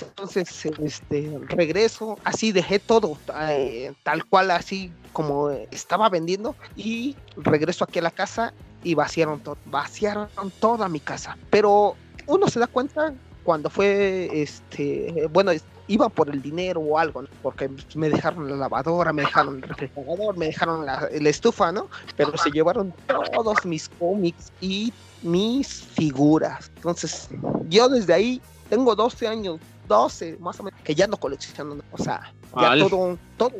Entonces, este, regreso, así dejé todo, eh, tal cual, así como estaba vendiendo, y regreso aquí a la casa y vaciaron todo, vaciaron toda mi casa. Pero uno se da cuenta cuando fue, este, bueno, iba por el dinero o algo, porque me dejaron la lavadora, me dejaron el refrigerador, me dejaron la, estufa, ¿no? Pero se llevaron todos mis cómics y mis figuras. Entonces, yo desde ahí tengo 12 años, 12 más o menos, que ya no colecciono, o sea, ya todo, todo.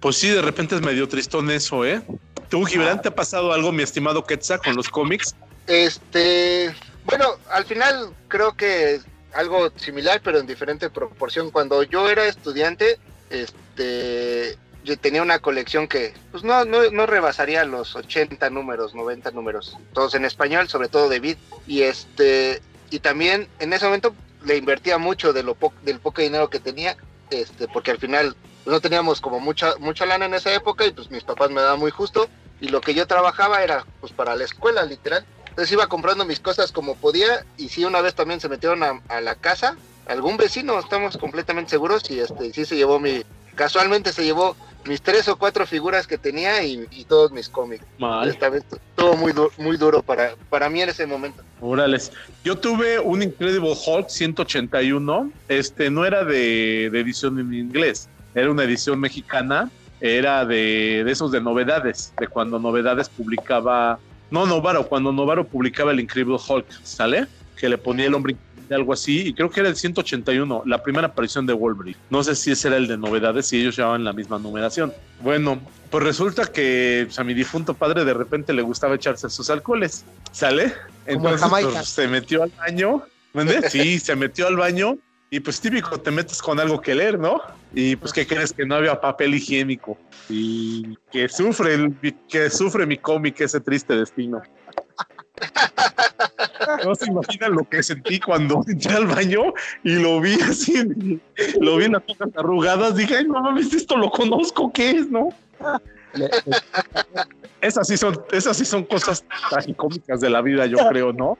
Pues sí, de repente es medio tristón eso, ¿eh? ¿Tú, Gibran, te ha pasado algo, mi estimado Quetzal, con los cómics? Este, bueno, al final creo que algo similar, pero en diferente proporción. Cuando yo era estudiante, este, yo tenía una colección que pues no, no, no, rebasaría los 80 números, 90 números, todos en español, sobre todo de Beat. Y este, y también en ese momento le invertía mucho de lo del poco dinero que tenía, este, porque al final no teníamos como mucha, mucha lana en esa época y pues mis papás me daban muy justo. Y lo que yo trabajaba era pues para la escuela, literal. Entonces iba comprando mis cosas como podía y sí, una vez también se metieron a, la casa, algún vecino, estamos completamente seguros, y este sí se llevó mi, casualmente se llevó mis tres o cuatro figuras que tenía y, todos mis cómics. Mal. Esta vez todo muy, muy duro para, para mí en ese momento. Órales. Yo tuve un Incredible Hulk 181. Este no era de, edición en inglés, era una edición mexicana. Era de, de esos de novedades, de cuando Novedades publicaba no, Novaro, cuando Novaro publicaba el Incredible Hulk, ¿sale? Que le ponía el hombre algo así, y creo que era el 181, la primera aparición de Wolverine. No sé si ese era el de novedades, si ellos llevaban la misma numeración. Bueno, pues resulta que pues, a mi difunto padre de repente le gustaba echarse sus alcoholes, ¿sale? Entonces pues, se metió al baño, ¿entiendes? Sí, se metió al baño y pues típico, te metes con algo que leer, ¿no? Y pues, ¿qué crees? Que no había papel higiénico. Y que sufre, el, que sufre mi cómic ese triste destino. No se imaginan lo que sentí cuando entré al baño y lo vi así, lo vi en las hojas arrugadas. Dije, ay, no mames, esto lo conozco, ¿qué es, no? esas sí son, esas sí son cosas tragicómicas de la vida, yo creo, ¿no?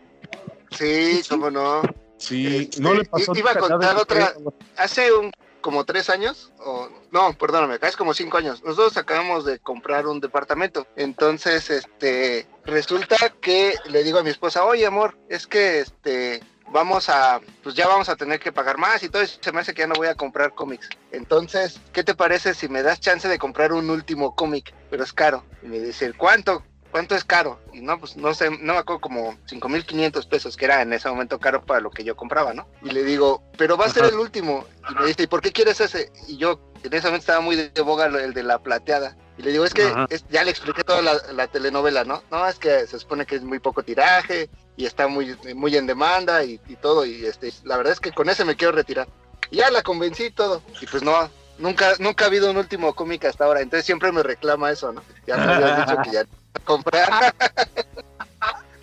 Sí, cómo no. Sí, no le este, pasó. Iba a contar otra. Hace un como tres años, o no, perdóname, acá es como cinco años. Nosotros acabamos de comprar un departamento. Entonces, este, resulta que le digo a mi esposa, oye amor, es que este, vamos a, pues ya vamos a tener que pagar más y todo eso. Se me hace que ya no voy a comprar cómics. Entonces, ¿qué te parece si me das chance de comprar un último cómic? Pero es caro. Y me dice, ¿cuánto? ¿Cuánto es caro? Y no, pues no sé, no me acuerdo como 5.500 pesos, que era en ese momento caro para lo que yo compraba, ¿no? Y le digo, pero va a ser el último. Y me dice, ¿y por qué quieres ese? Y yo en ese momento estaba muy de boga el de la plateada. Y le digo, es que ya le expliqué toda la, telenovela, ¿no? No, es que se supone que es muy poco tiraje y está muy, muy en demanda y, todo. Y este, la verdad es que con ese me quiero retirar. Y ya la convencí y todo. Y pues no, nunca, nunca ha habido un último cómic hasta ahora. Entonces siempre me reclama eso, ¿no? Ya me habías dicho que ya comprar.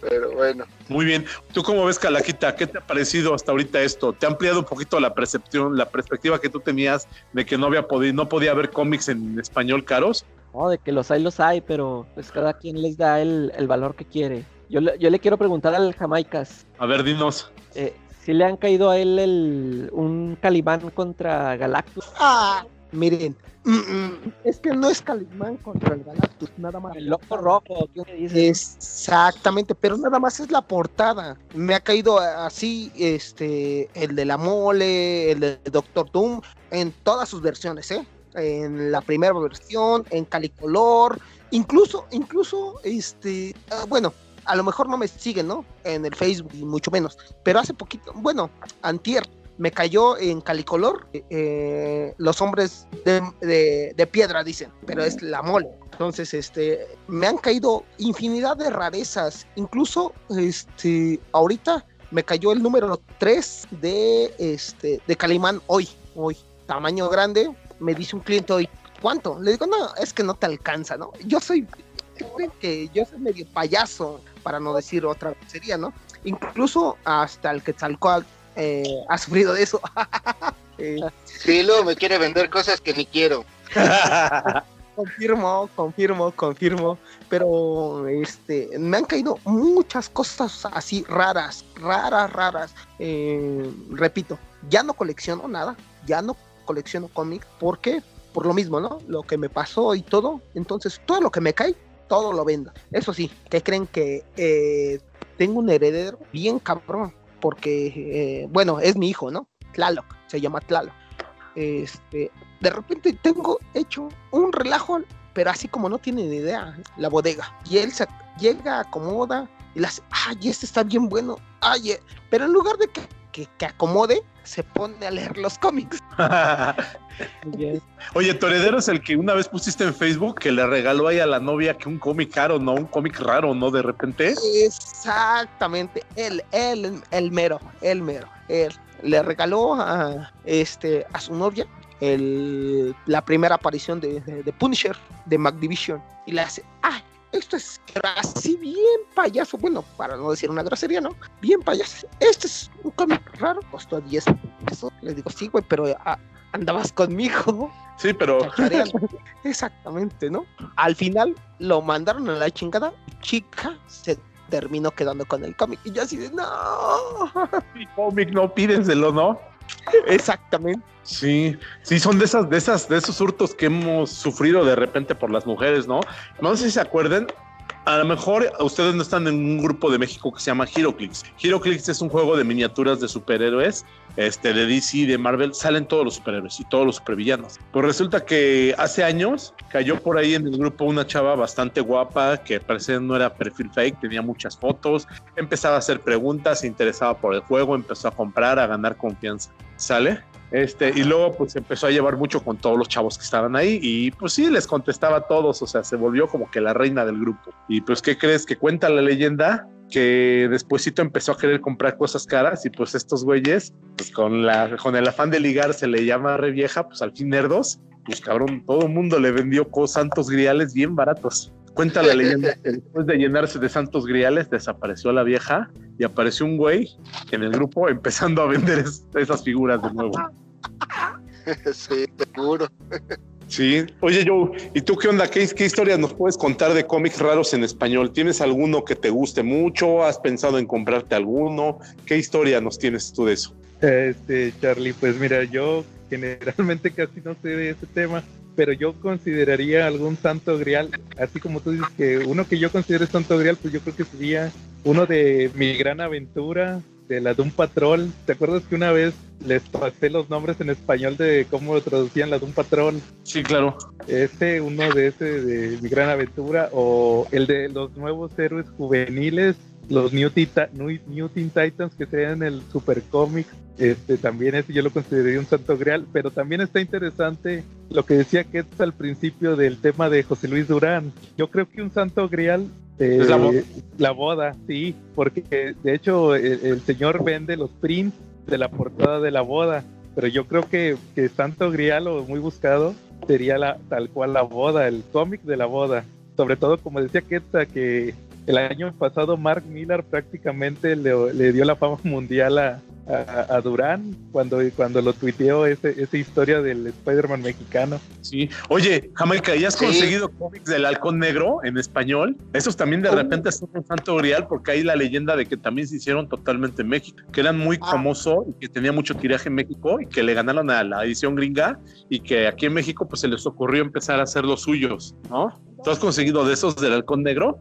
Pero bueno. Muy bien. ¿Tú cómo ves, Calaquita? ¿Qué te ha parecido hasta ahorita esto? ¿Te ha ampliado un poquito la percepción, la perspectiva que tú tenías de que no había podido, no podía haber cómics en español caros? No, de que los hay, los hay, pero pues cada quien les da el, valor que quiere. Yo le, yo le quiero preguntar al Jamaicas. A ver, dinos. Eh, si le han caído a él el, un Calibán contra Galactus. Ah, miren, Mm, mm, es que no es Calimán contra el Galactus, nada más. El loco rojo, Exactamente, pero nada más es la portada. Me ha caído así este el de la mole, el de Doctor Doom, en todas sus versiones, ¿eh? En la primera versión, en calicolor, incluso, incluso, este, ah, bueno, a lo mejor no me siguen, ¿no? En el Facebook y mucho menos, pero hace poquito, bueno, antier, me cayó en calicolor eh, los hombres de, piedra, dicen, pero es la mole. Entonces, este, me han caído infinidad de rarezas. Incluso, este, ahorita me cayó el número 3 de, este, de Calimán hoy, hoy. Tamaño grande, me dice un cliente hoy, ¿cuánto? Le digo, no, es que no te alcanza, ¿no? Yo soy, que yo soy medio payaso, para no decir otra sería, ¿no? Incluso hasta el Quetzalcoatl eh, ha sufrido de eso. eh, sí, luego me quiere vender cosas que ni quiero. confirmo, confirmo, confirmo. Pero este, me han caído muchas cosas así raras, raras, raras. Eh, repito, ya no colecciono nada, ya no colecciono cómics. ¿Por qué? Por lo mismo, ¿no? Lo que me pasó y todo. Entonces, todo lo que me cae, todo lo vendo. Eso sí, que creen que eh, tengo un heredero bien cabrón? Porque, eh, bueno, es mi hijo, ¿no? Tlaloc, se llama Tlaloc. Este, de repente tengo hecho un relajo, pero así como no tiene ni idea, la bodega. Y él se llega, acomoda y hace, ay, este está bien bueno, ay, eh", pero en lugar de que, que, acomode, se pone a leer los cómics. Oye, Toredero es el que una vez pusiste en Facebook que le regaló ahí a la novia que un cómic caro, ¿no? Un cómic raro, ¿no? De repente. Exactamente, él, él, el mero, el mero, él le regaló a, este, a su novia el, la primera aparición de, de, Punisher de MacDivision y le hace, ¡ay! Esto es así bien payaso, bueno, para no decir una grosería, ¿no? Bien payaso. Este es un cómic raro, costó 10 pesos. Le digo, sí, güey, pero ah, andabas conmigo. Sí, pero. Exactamente, ¿no? Al final lo mandaron a la chingada. Chica se terminó quedando con el cómic. Y yo así de, no. Mi cómic, no, pídenselo, ¿no? Exactamente. Sí, sí, son de esas, de esas, de esos hurtos que hemos sufrido de repente por las mujeres, ¿no? No sé si se acuerden, a lo mejor ustedes no están en un grupo de México que se llama HeroClix. HeroClix es un juego de miniaturas de superhéroes, este, de DC, de Marvel, salen todos los superhéroes y todos los supervillanos. Pues resulta que hace años cayó por ahí en el grupo una chava bastante guapa que parece no era perfil fake, tenía muchas fotos, empezaba a hacer preguntas, se interesaba por el juego, empezó a comprar, a ganar confianza. ¿Sale? Este, y luego pues empezó a llevar mucho con todos los chavos que estaban ahí y pues sí, les contestaba a todos, o sea, se volvió como que la reina del grupo. Y pues, ¿qué crees? Que cuenta la leyenda que despuésito empezó a querer comprar cosas caras y pues estos güeyes, pues con, la, con el afán de ligar se le llama re vieja, pues al fin nerdos, pues cabrón, todo el mundo le vendió santos griales bien baratos. Cuenta la leyenda que después de llenarse de santos griales desapareció la vieja y apareció un güey en el grupo empezando a vender esas figuras de nuevo. Sí, seguro. Sí. Oye, Joe, ¿y tú qué onda? ¿Qué, ¿Qué historias nos puedes contar de cómics raros en español? ¿Tienes alguno que te guste mucho? ¿Has pensado en comprarte alguno? ¿Qué historia nos tienes tú de eso? Este, Charlie, pues mira, yo generalmente casi no sé de ese tema, pero yo consideraría algún santo grial, así como tú dices que uno que yo considero santo grial, pues yo creo que sería uno de mi gran aventura, de la Doom Patrol. ¿Te acuerdas que una vez les pasé los nombres en español de cómo traducían la Doom Patrol? Sí, claro. Este, uno de ese de mi gran aventura, o el de los nuevos héroes juveniles, los New, New, Teen Titans que sean el Super Comics. Este, también ese yo lo consideraría un santo grial, pero también está interesante lo que decía que es al principio del tema de José Luis Durán. Yo creo que un santo grial es la, boda. sí, porque de hecho el, señor vende los prints de la portada de la boda, pero yo creo que, que Santo Grial o muy buscado sería la, tal cual la boda, el cómic de la boda. Sobre todo, como decía Ketsa, que el año pasado Mark Miller prácticamente le dio la fama mundial a, a, Durán cuando, cuando lo tuiteó ese, esa historia del Spider-Man mexicano. Sí. Oye, Jamaica, ¿y has conseguido cómics del Halcón Negro en español? Esos también de oh. repente son un santo grial porque hay la leyenda de que también se hicieron totalmente en México, que eran muy ah. famosos y que tenía mucho tiraje en México y que le ganaron a la edición gringa y que aquí en México pues se les ocurrió empezar a hacer los suyos, ¿no? ¿Tú has conseguido de esos del halcón negro?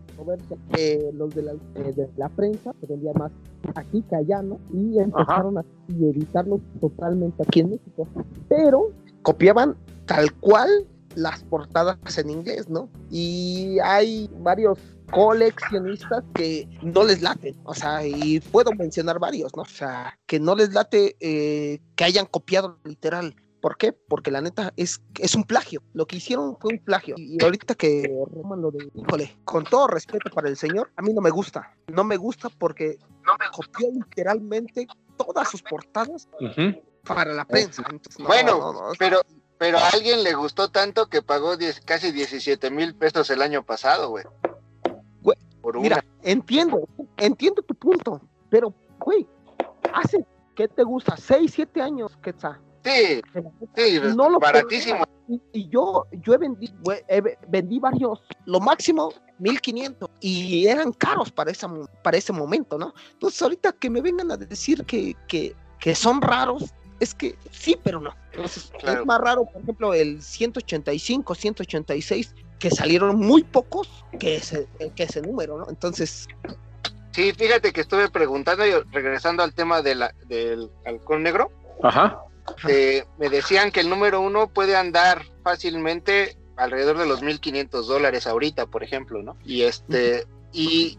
Eh, los de la, eh, de la, prensa se vendía más aquí que allá, ¿no? Y empezaron a editarlos totalmente aquí en México. Pero copiaban tal cual las portadas en inglés, ¿no? Y hay varios coleccionistas que no les late, o sea, y puedo mencionar varios, ¿no? O sea, que no les late eh, que hayan copiado literal ¿Por qué? Porque la neta es, es un plagio. Lo que hicieron fue un plagio. Y ahorita que Roman lo de, híjole, con todo respeto para el señor, a mí no me gusta. No me gusta porque no me copió literalmente todas sus portadas para la prensa. bueno, pero, pero a alguien le gustó tanto que pagó casi 17 mil pesos el año pasado, güey. Mira, entiendo, entiendo tu punto, pero, güey, hace, ¿qué te gusta? 6, 7 años, está Sí, sí, no baratísimo. y, yo, yo he vendido, vendí varios, lo máximo 1500 y eran caros para, esa, para ese momento, ¿no? Entonces ahorita que me vengan a decir que, que, que son raros, es que sí, pero no. Entonces es más raro, por ejemplo, el 185, 186, que salieron muy pocos que ese, que ese número, ¿no? Entonces... Sí, fíjate que estuve preguntando y regresando al tema de la, del halcón negro. Ajá. Eh, me decían que el número uno puede andar fácilmente alrededor de los 1.500 dólares ahorita, por ejemplo, ¿no? Y este, y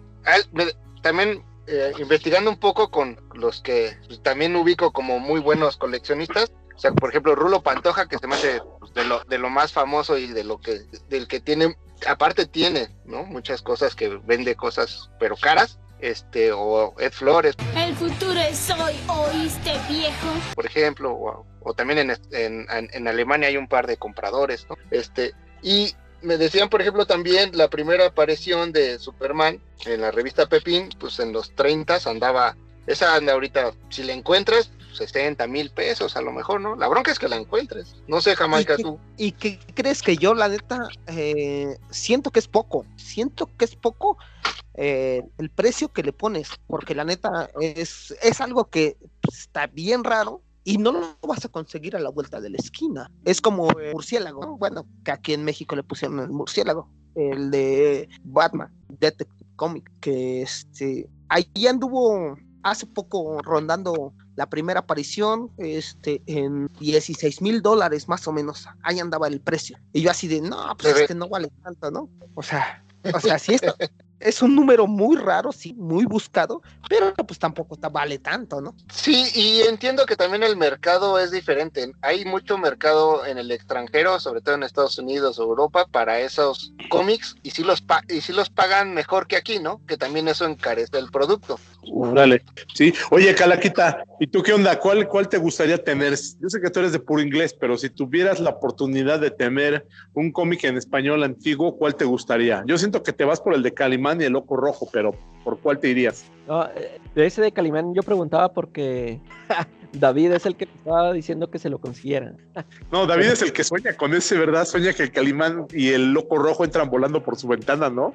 también eh, investigando un poco con los que pues, también ubico como muy buenos coleccionistas, o sea, por ejemplo, Rulo Pantoja, que se me hace pues, de, lo, de lo más famoso y de lo que, del que tiene, aparte tiene, ¿no? Muchas cosas que vende cosas, pero caras, este, o Ed Flores. El futuro es hoy, ¿oíste, viejo? Por ejemplo, o, también en, en, en, Alemania hay un par de compradores, ¿no? Este, y me decían, por ejemplo, también la primera aparición de Superman en la revista Pepín, pues en los 30 andaba, esa anda ahorita, si la encuentras, 60 mil pesos a lo mejor, ¿no? La bronca es que la encuentres. No sé, Jamaica, tú. ¿Y qué crees que yo, la neta, eh, siento que es poco? Siento que es poco eh, el precio que le pones, porque la neta es, es algo que pues, está bien raro y no lo vas a conseguir a la vuelta de la esquina. Es como el murciélago, bueno, que aquí en México le pusieron el murciélago, el de Batman, Detective Comic, que este, ahí anduvo hace poco rondando la primera aparición este, en 16 mil dólares más o menos, ahí andaba el precio. Y yo así de, no, pues es que no vale tanto, ¿no? O sea, o sea, sí, esto, es un número muy raro, sí, muy buscado, pero pues tampoco vale tanto, ¿no? Sí, y entiendo que también el mercado es diferente. Hay mucho mercado en el extranjero, sobre todo en Estados Unidos o Europa, para esos cómics y sí los, y sí los pagan mejor que aquí, ¿no? Que también eso encarece el producto. Dale, sí. Oye, Calaquita, ¿y tú qué onda? ¿Cuál, ¿Cuál te gustaría tener? Yo sé que tú eres de puro inglés, pero si tuvieras la oportunidad de tener un cómic en español antiguo, ¿cuál te gustaría? Yo siento que te vas por el de Calimán y el Loco Rojo, pero ¿por cuál te irías? Eh, de ese de Calimán yo preguntaba porque David es el que estaba diciendo que se lo consiguieran. no, David es el que sueña con ese, ¿verdad? Sueña que el Calimán y el Loco Rojo entran volando por su ventana, ¿no?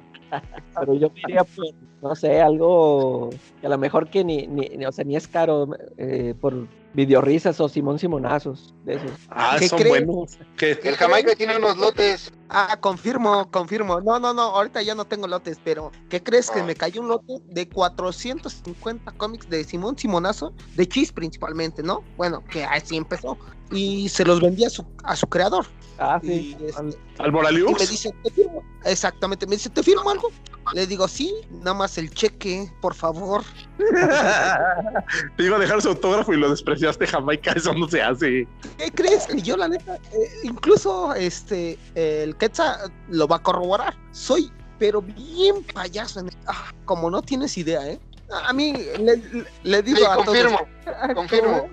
pero yo diría, pues, no sé, algo que a lo mejor que ni, ni, o sea, ni es caro eh, por videorrisas o Simón Simonazos de esos. Ah, son buenos. El Jamaica tiene unos lotes. Ah, confirmo, confirmo. No, no, no, ahorita ya no tengo lotes, pero ¿qué crees? Que ah. me cayó un lote de 450 cómics de Simón Simonazo, de Cheese principalmente, ¿no? Bueno, que así empezó. Y se los vendía a su, a su creador. Ah, sí. Este, ¿Al Moraliux? Y me dice, ¿te firmo? Exactamente, me dice, ¿te firmo algo? Le digo, sí, nada más el cheque, por favor. Te iba a dejar su autógrafo y lo despreciaste, Jamaica, eso no se hace. ¿Qué crees? Y yo, la neta, eh, incluso este, el Quetzal lo va a corroborar. Soy, pero bien payaso. Ah, como no tienes idea, ¿eh? A mí le, digo a confirmo, confirmo.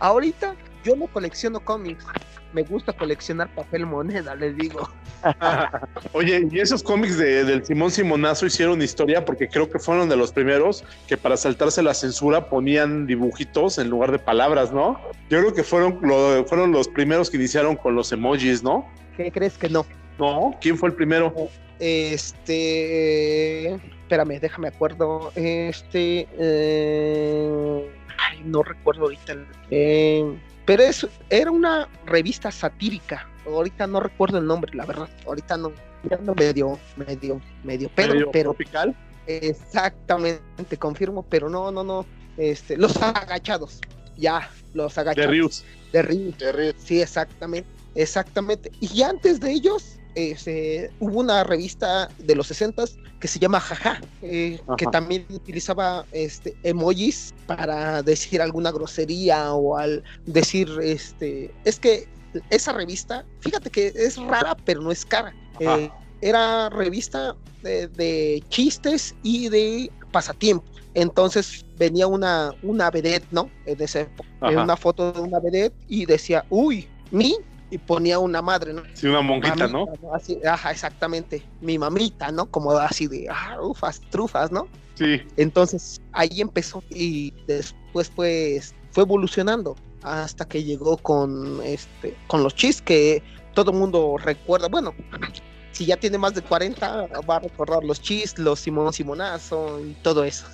Ahorita yo no colecciono cómics, me gusta coleccionar papel moneda, les digo. Oye, y esos cómics de, del Simón Simonazo hicieron historia porque creo que fueron de los primeros que para saltarse la censura ponían dibujitos en lugar de palabras, ¿no? Yo creo que fueron, fueron los primeros que iniciaron con los emojis, ¿no? ¿Qué crees que no? No, ¿quién fue el primero? Este, espérame, déjame acuerdo. Este, eh... ay, no recuerdo ahorita. Eh pero es, era una revista satírica. Ahorita no recuerdo el nombre, la verdad. Ahorita no, ya no medio, medio, medio, pero, ¿Medio pero tropical. Exactamente, confirmo, pero no, no, no. Este, los agachados, ya, los agachados. De Rius. De Rius. De Sí, exactamente, exactamente. Y antes de ellos, este, hubo una revista de los 60 que se llama Jaja, eh, que también utilizaba este, emojis para decir alguna grosería o al decir, este, es que esa revista, fíjate que es rara, pero no es cara. Eh, era revista de, chistes y de pasatiempo. Entonces venía una, una vedette, ¿no? En época, una foto de una vedette y decía, uy, mi y ponía una madre, ¿no? Sí, una monjita, ¿no? Así, ajá, exactamente. Mi mamita, ¿no? Como así de, ah, ufas, trufas, ¿no? Sí. Entonces ahí empezó y después pues fue evolucionando. hasta que llegó con este con los chis que todo el mundo recuerda, bueno, si ya tiene más de 40 va a recordar los chis, los Simón Simonazo y todo eso.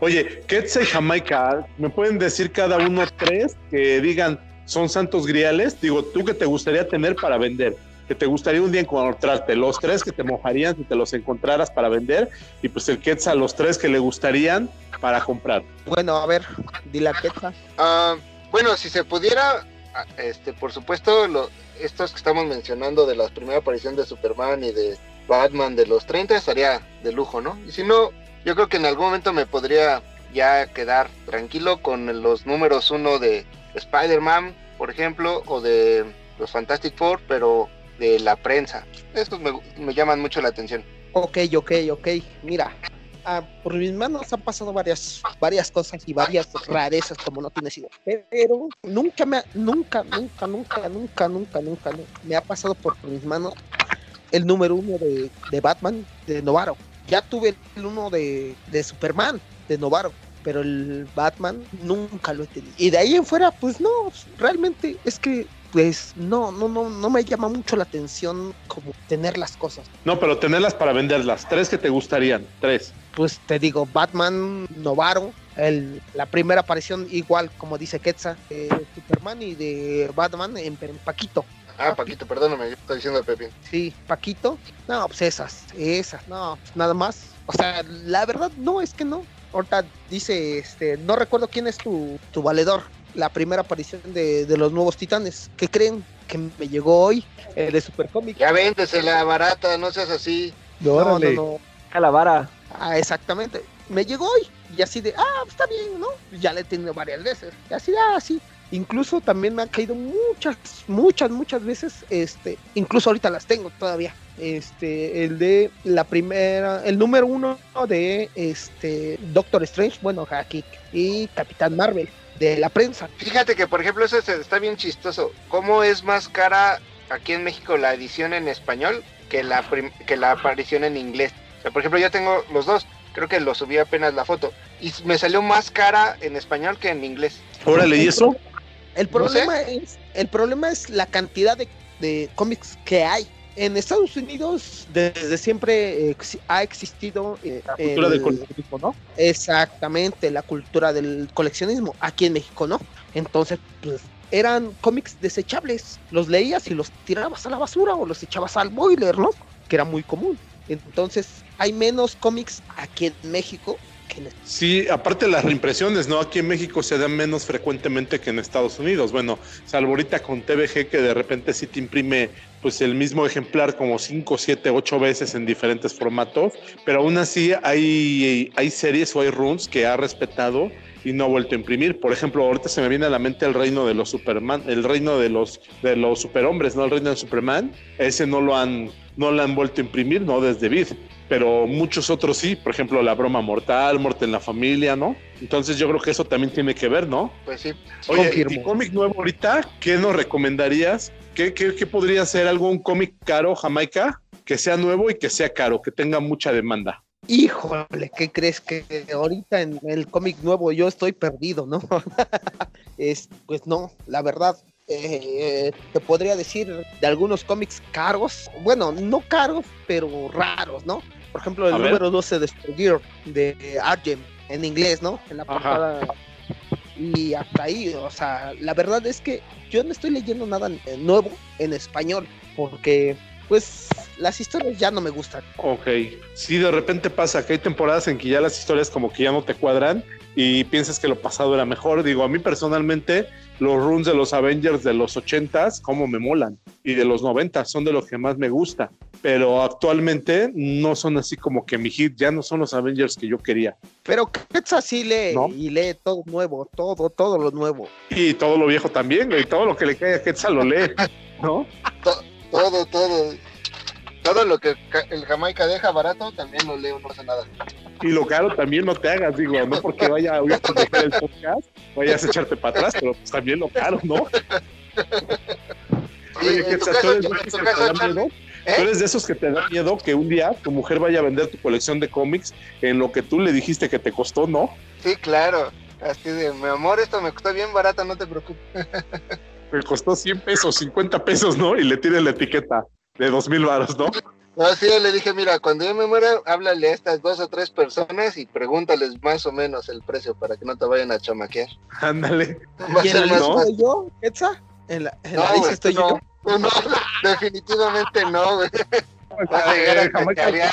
Oye, Quetzal Jamaica, ¿me pueden decir cada uno tres que digan son santos griales? Digo, ¿tú qué te gustaría tener para vender? que te gustaría un día encontrarte, los tres que te mojarían si te los encontraras para vender, y pues el Quetzal, los tres que le gustarían para comprar. Bueno, a ver, di la Quetzal. Ah, bueno, si se pudiera, ah, este, por supuesto, lo, estos que estamos mencionando de la primera aparición de Superman y de Batman de los 30 estaría de lujo, ¿no? Y si no, yo creo que en algún momento me podría ya quedar tranquilo con los números uno de Spider-Man, por ejemplo, o de los Fantastic Four, pero de la prensa. Estos me, llaman mucho la atención. Ok, ok, ok. Mira, ah, por mis manos han pasado varias, varias cosas y varias rarezas, como no tienes idea. Pero nunca me, nunca, nunca, nunca, nunca, nunca, nunca, me ha pasado por mis manos el número uno de, de Batman de Novaro. Ya tuve el uno de, de Superman de Novaro pero el Batman nunca lo he tenido. Y de ahí en fuera, pues no, realmente es que pues no, no, no, no me llama mucho la atención como tener las cosas. No, pero tenerlas para venderlas. Tres que te gustarían, tres. Pues te digo, Batman Novaro, el, la primera aparición igual, como dice Quetzal, de Superman y de Batman en, Paquito. Ah, Paquito, perdóname, yo estoy diciendo Pepín. Sí, Paquito. No, pues esas, esas, no, pues nada más. O sea, la verdad, no, es que no. Ahorita dice, este, no recuerdo quién es tu, tu valedor, la primera aparición de, los nuevos titanes. ¿Qué creen? Que me llegó hoy eh, de Supercomic. Ya la barata, no seas así. No, no, no, no. A la vara. Ah, exactamente. Me llegó hoy. Y así de, ah, está bien, ¿no? Ya le he tenido varias veces. Y así, ah, sí. Incluso también me han caído muchas, muchas, muchas veces. Este, incluso ahorita las tengo todavía. Este, el de la primera, el número uno de este Doctor Strange, bueno, aquí y Capitán Marvel de la prensa. Fíjate que, por ejemplo, eso está bien chistoso. ¿Cómo es más cara aquí en México la edición en español que la, que la aparición en inglés? O sea, por ejemplo, yo tengo los dos. Creo que lo subí apenas la foto. Y me salió más cara en español que en inglés. Órale, ¿y eso? El problema, es, el problema es la cantidad de, de cómics que hay en Estados Unidos desde siempre ha existido eh, la cultura del coleccionismo, ¿no? Exactamente, la cultura del coleccionismo. Aquí en México, ¿no? Entonces, pues eran cómics desechables. Los leías y los tirabas a la basura o los echabas al boiler, ¿no? Que era muy común. Entonces, hay menos cómics aquí en México Sí, aparte las reimpresiones, ¿no? Aquí en México se dan menos frecuentemente que en Estados Unidos. Bueno, salvo ahorita con TVG que de repente sí te imprime pues el mismo ejemplar como 5, 7, 8 veces en diferentes formatos, pero aún así hay, hay series o hay runs que ha respetado y no ha vuelto a imprimir. Por ejemplo, ahorita se me viene a la mente el reino de los Superman, el reino de los de los superhombres, ¿no? El reino de Superman, ese no lo han no lo han vuelto a imprimir, ¿no? Desde Vid pero muchos otros sí, por ejemplo, La Broma Mortal, Muerte en la Familia, ¿no? Entonces yo creo que eso también tiene que ver, ¿no? Pues sí. Oye, ¿y cómic nuevo ahorita? ¿Qué nos recomendarías? ¿Qué, qué, podría ser algún cómic caro, Jamaica? Que sea nuevo y que sea caro, que tenga mucha demanda. Híjole, ¿qué crees que ahorita en el cómic nuevo yo estoy perdido, no? es, pues no, la verdad, eh, te podría decir de algunos cómics caros, bueno, no caros, pero raros, ¿no? Por ejemplo, el número 12 de Gear de Argent en inglés, ¿no? En la portada. Y hasta ahí, o sea, la verdad es que yo no estoy leyendo nada nuevo en español, porque pues las historias ya no me gustan. Ok, sí, de repente pasa que hay temporadas en que ya las historias como que ya no te cuadran y piensas que lo pasado era mejor. Digo, a mí personalmente los runs de los Avengers de los 80s, como me molan, y de los 90 son de los que más me gusta, pero actualmente no son así como que mi hit, ya no son los Avengers que yo quería. Pero Quetzal sí lee y lee todo nuevo, todo, todo lo nuevo. Y todo lo viejo también, y todo lo que le cae a Quetzal lo lee, ¿no? todo, todo. Todo lo que el Jamaica deja barato también lo leo, no pasa nada. Y lo caro también no te hagas, digo, no porque vaya a oír el podcast, vayas a echarte para atrás, pero pues también lo caro, ¿no? Oye, ¿qué ¿tú eres de esos que te da miedo que un día tu mujer vaya a vender tu colección de cómics en lo que tú le dijiste que te costó, ¿no? Sí, claro. Así de, mi amor, esto me costó bien barata, no te preocupes. Me costó 100 pesos, 50 pesos, ¿no? Y le tiene la etiqueta de dos mil varos, ¿no? Así le dije, mira, cuando yo me muera, háblale a estas dos o tres personas y pregúntales más o menos el precio para que no te vayan a chamaquear. Ándale. Va a ¿Y en ser la más lista fácil. estoy yo, Quetza? En la, en No, la lista güey, estoy no, yo. no, no, definitivamente no, güey. Llegar a Eh, cacarear.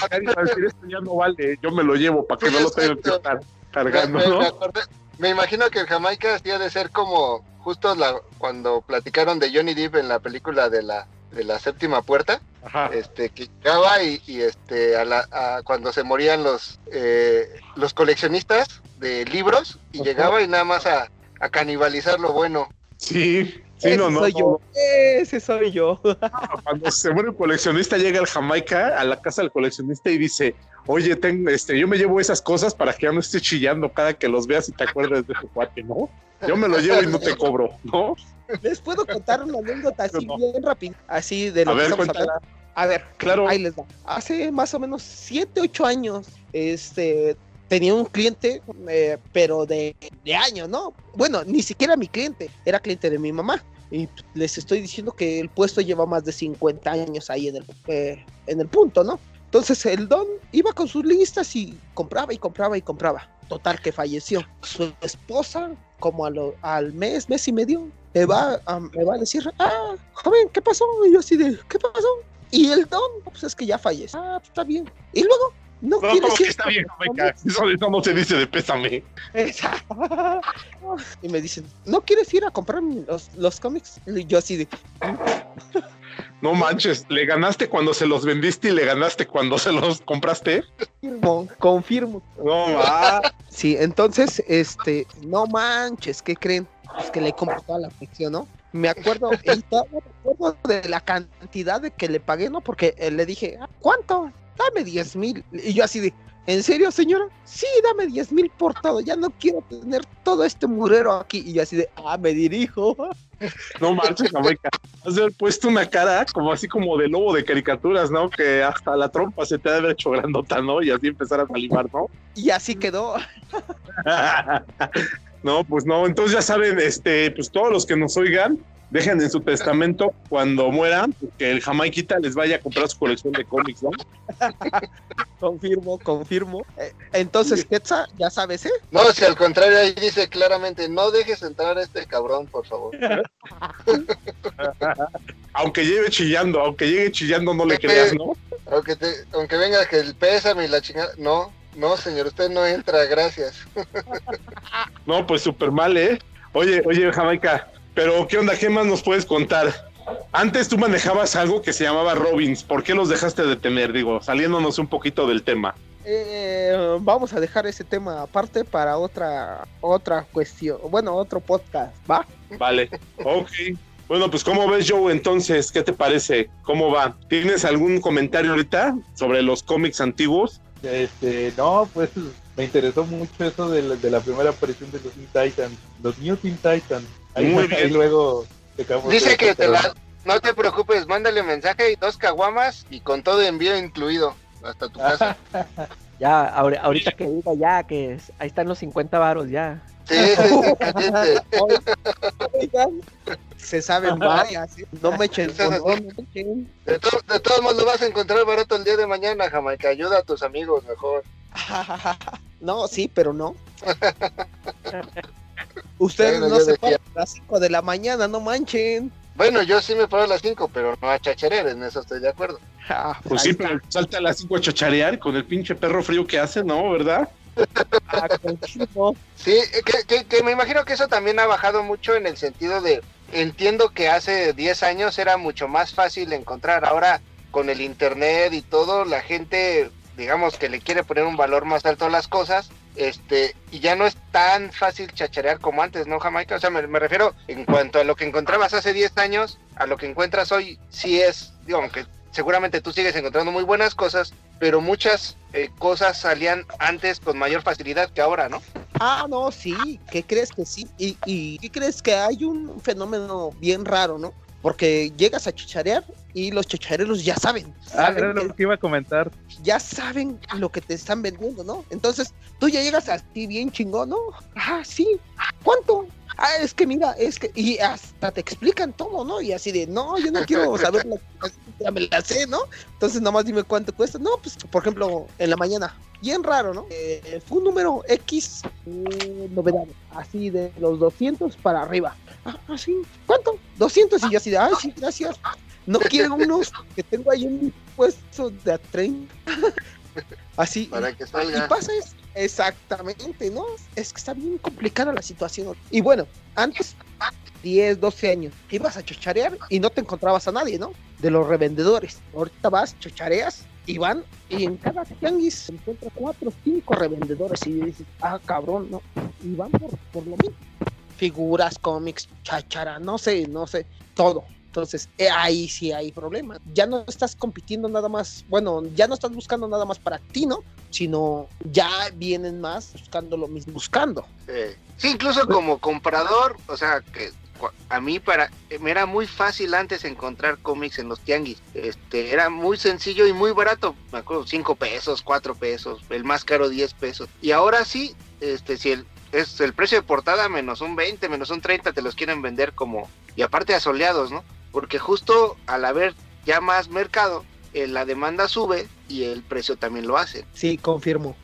esto ya no vale, yo me lo llevo para que Sí, no lo tengan que estar Me, cargando, me- me ¿no? acordé- me imagino que el Jamaica hacía de ser como justo la, cuando platicaron de Johnny Depp en la película de la, de la séptima puerta, Ajá. este, que llegaba y, y, este, a la, a- cuando se morían los, eh, los coleccionistas de libros y llegaba y nada más a, a canibalizar lo bueno. Sí, sí, Ese no, no. soy no. yo. Ese soy yo. Cuando se muere un coleccionista, llega el Jamaica a la casa del coleccionista y dice, oye, ten- este, yo me llevo esas cosas para que ya no estés chillando cada que los veas y te acuerdes de ese cuate, ¿no? Yo me lo llevo y no te cobro, ¿no? Les puedo contar una anécdota así No. bien rápido, así de lo A que ver, estamos hablando. A ver, Claro. ahí les va. Hace más o menos 7, 8 años, este, tenía un cliente, eh, pero de, de años, ¿no? Bueno, ni siquiera mi cliente, era cliente de mi mamá. Y les estoy diciendo que el puesto lleva más de 50 años ahí en el, eh, en el punto, ¿no? Entonces el don iba con sus listas y compraba y compraba y compraba. Total que falleció. Su esposa, como a lo- al mes, mes y medio, me va, a, me va a decir, ah, joven, ¿qué pasó? Y yo así de, ¿qué pasó? Y el don, pues es que ya falleció. Ah, pues, está bien. Y luego, no, No, quiere decir está bien, Jamaica. Eso, eso no se dice de pésame. y me dicen, ¿no quieres ir a comprar los, los cómics? Y yo así de, No manches, le ganaste cuando se los vendiste y le ganaste cuando se los compraste. confirmo, confirmo. No, va. Sí, entonces, este, no manches, ¿qué creen? Pues que le compro toda la ficción, ¿no? Me acuerdo, me acuerdo de la cantidad de que le pagué, ¿no? Porque eh, le dije, "Ah, ¿cuánto? Dame 10 mil. Y yo así de, ¿en serio, señora? Sí, dame 10 mil por todo, ya no quiero tener todo este murero aquí. Y yo así de, ah, me dirijo. No manches, Jamaica. Has de haber puesto una cara como así como de lobo de caricaturas, ¿no? Que hasta la trompa se te ha de haber hecho grandota, ¿no? Y así empezar a salivar, ¿no? Y así quedó. no, pues no. Entonces ya saben, este, pues todos los que nos oigan, dejen en su testamento cuando mueran que el Jamaiquita les vaya a comprar su colección de cómics, ¿no? Confirmo, confirmo. Eh, entonces, Quetza, ya sabes, ¿eh? No, si al contrario ahí dice claramente, no dejes entrar a este cabrón, por favor. Aunque lleve chillando, aunque llegue chillando, no le creas, ¿no? Aunque, te, aunque venga que el pésame y la chingada. No, no, señor, usted no entra, gracias. No, pues súper mal, ¿eh? Oye, oye, Jamaica, pero ¿qué onda? ¿Qué más nos puedes contar? Antes tú manejabas algo que se llamaba Robins. ¿Por qué los dejaste de tener? Digo, saliéndonos un poquito del tema. Eh, vamos a dejar ese tema aparte para otra otra cuestión, bueno, otro podcast, ¿va? Vale, ok. Bueno, pues ¿cómo ves, Joe? Entonces, ¿qué te parece? ¿Cómo va? ¿Tienes algún comentario ahorita sobre los cómics antiguos? Este, no, pues me interesó mucho eso de la, de la primera aparición de los Teen Titans, los New Teen Titans. Ahí, Muy ahí bien. luego Dice que te la... No te preocupes, mándale mensaje y dos caguamas y con todo envío incluido hasta tu casa. Ya, ahori- ahorita que diga ya, que es- ahí están los 50 varos ya. Sí, se saben varias, ¿eh? no me echen Esas- condón, no me echen. De, to- de todos modos lo vas a encontrar barato el día de mañana, Jamaica. Ayuda a tus amigos mejor. No, sí, pero no. Ustedes Bueno, no se decía- paran a las 5 de la mañana, no manchen. Bueno, yo sí me paro a las 5, pero no a chacharer, en eso estoy de acuerdo. Ah, Pues ahí sí, pero salta a las 5 a chacharear con el pinche perro frío que hace, ¿no? ¿Verdad? confirmo. Sí, que, que- que me imagino que eso también ha bajado mucho en el sentido de, entiendo que hace 10 años era mucho más fácil encontrar, ahora con el internet y todo, la gente, digamos que le quiere poner un valor más alto a las cosas, este, y ya no es tan fácil chacharear como antes, ¿no, Jamaica? O sea, me, refiero en cuanto a lo que encontrabas hace 10 años, a lo que encuentras hoy, sí es, digo, aunque seguramente tú sigues encontrando muy buenas cosas, pero muchas eh, cosas salían antes con mayor facilidad que ahora, ¿no? Ah, no, sí, ¿qué crees que sí? Y, y ¿qué crees que hay un fenómeno bien raro, ¿no? Porque llegas a chicharear y los chichareros ya saben. Ah, era lo que iba a comentar. Ya saben lo que te están vendiendo, ¿no? Entonces tú ya llegas así bien chingón, ¿no? Ah, sí, ¿cuánto? Ah, es que mira, es que, y hasta te explican todo, ¿no? Y así de, no, yo no quiero saber la ya me la sé, ¿no? Entonces nomás dime cuánto cuesta. No, pues por ejemplo, en la mañana, bien raro, ¿no? Eh, fue un número X eh, novedad, así de los 200 para arriba. Ah, así, ¿cuánto? 200 y yo así de, ay, sí, gracias. No quiero unos que tengo ahí un puesto de a 30. Así. Para que salga. Y pasa eso. Exactamente, ¿no? Es que está bien complicada la situación. Y bueno, antes, 10, 12 años, ibas a chocharear y no te encontrabas a nadie, ¿no? De los revendedores. Ahorita vas, chochareas y van, y en cada tianguis se encuentra 4 o 5 revendedores y dices, ah, cabrón, ¿no? Y van por, por lo mismo. Figuras, cómics, chachara, no sé, no sé, todo. Entonces, eh, ahí sí hay problema. Ya no estás compitiendo nada más, bueno, ya no estás buscando nada más para ti, ¿no? Sino ya vienen más buscando lo mismo, buscando. sí, incluso como comprador, o sea, que a mí para me era muy fácil antes encontrar cómics en los tianguis. Este, era muy sencillo y muy barato. Me acuerdo, 5 pesos, 4 pesos, el más caro 10 pesos. Y ahora sí, este, si el, es el precio de portada menos un 20, menos un 30, te los quieren vender como, y aparte asoleados, ¿no? Porque justo al haber ya más mercado, eh, la demanda sube y el precio también lo hace. Sí, confirmo.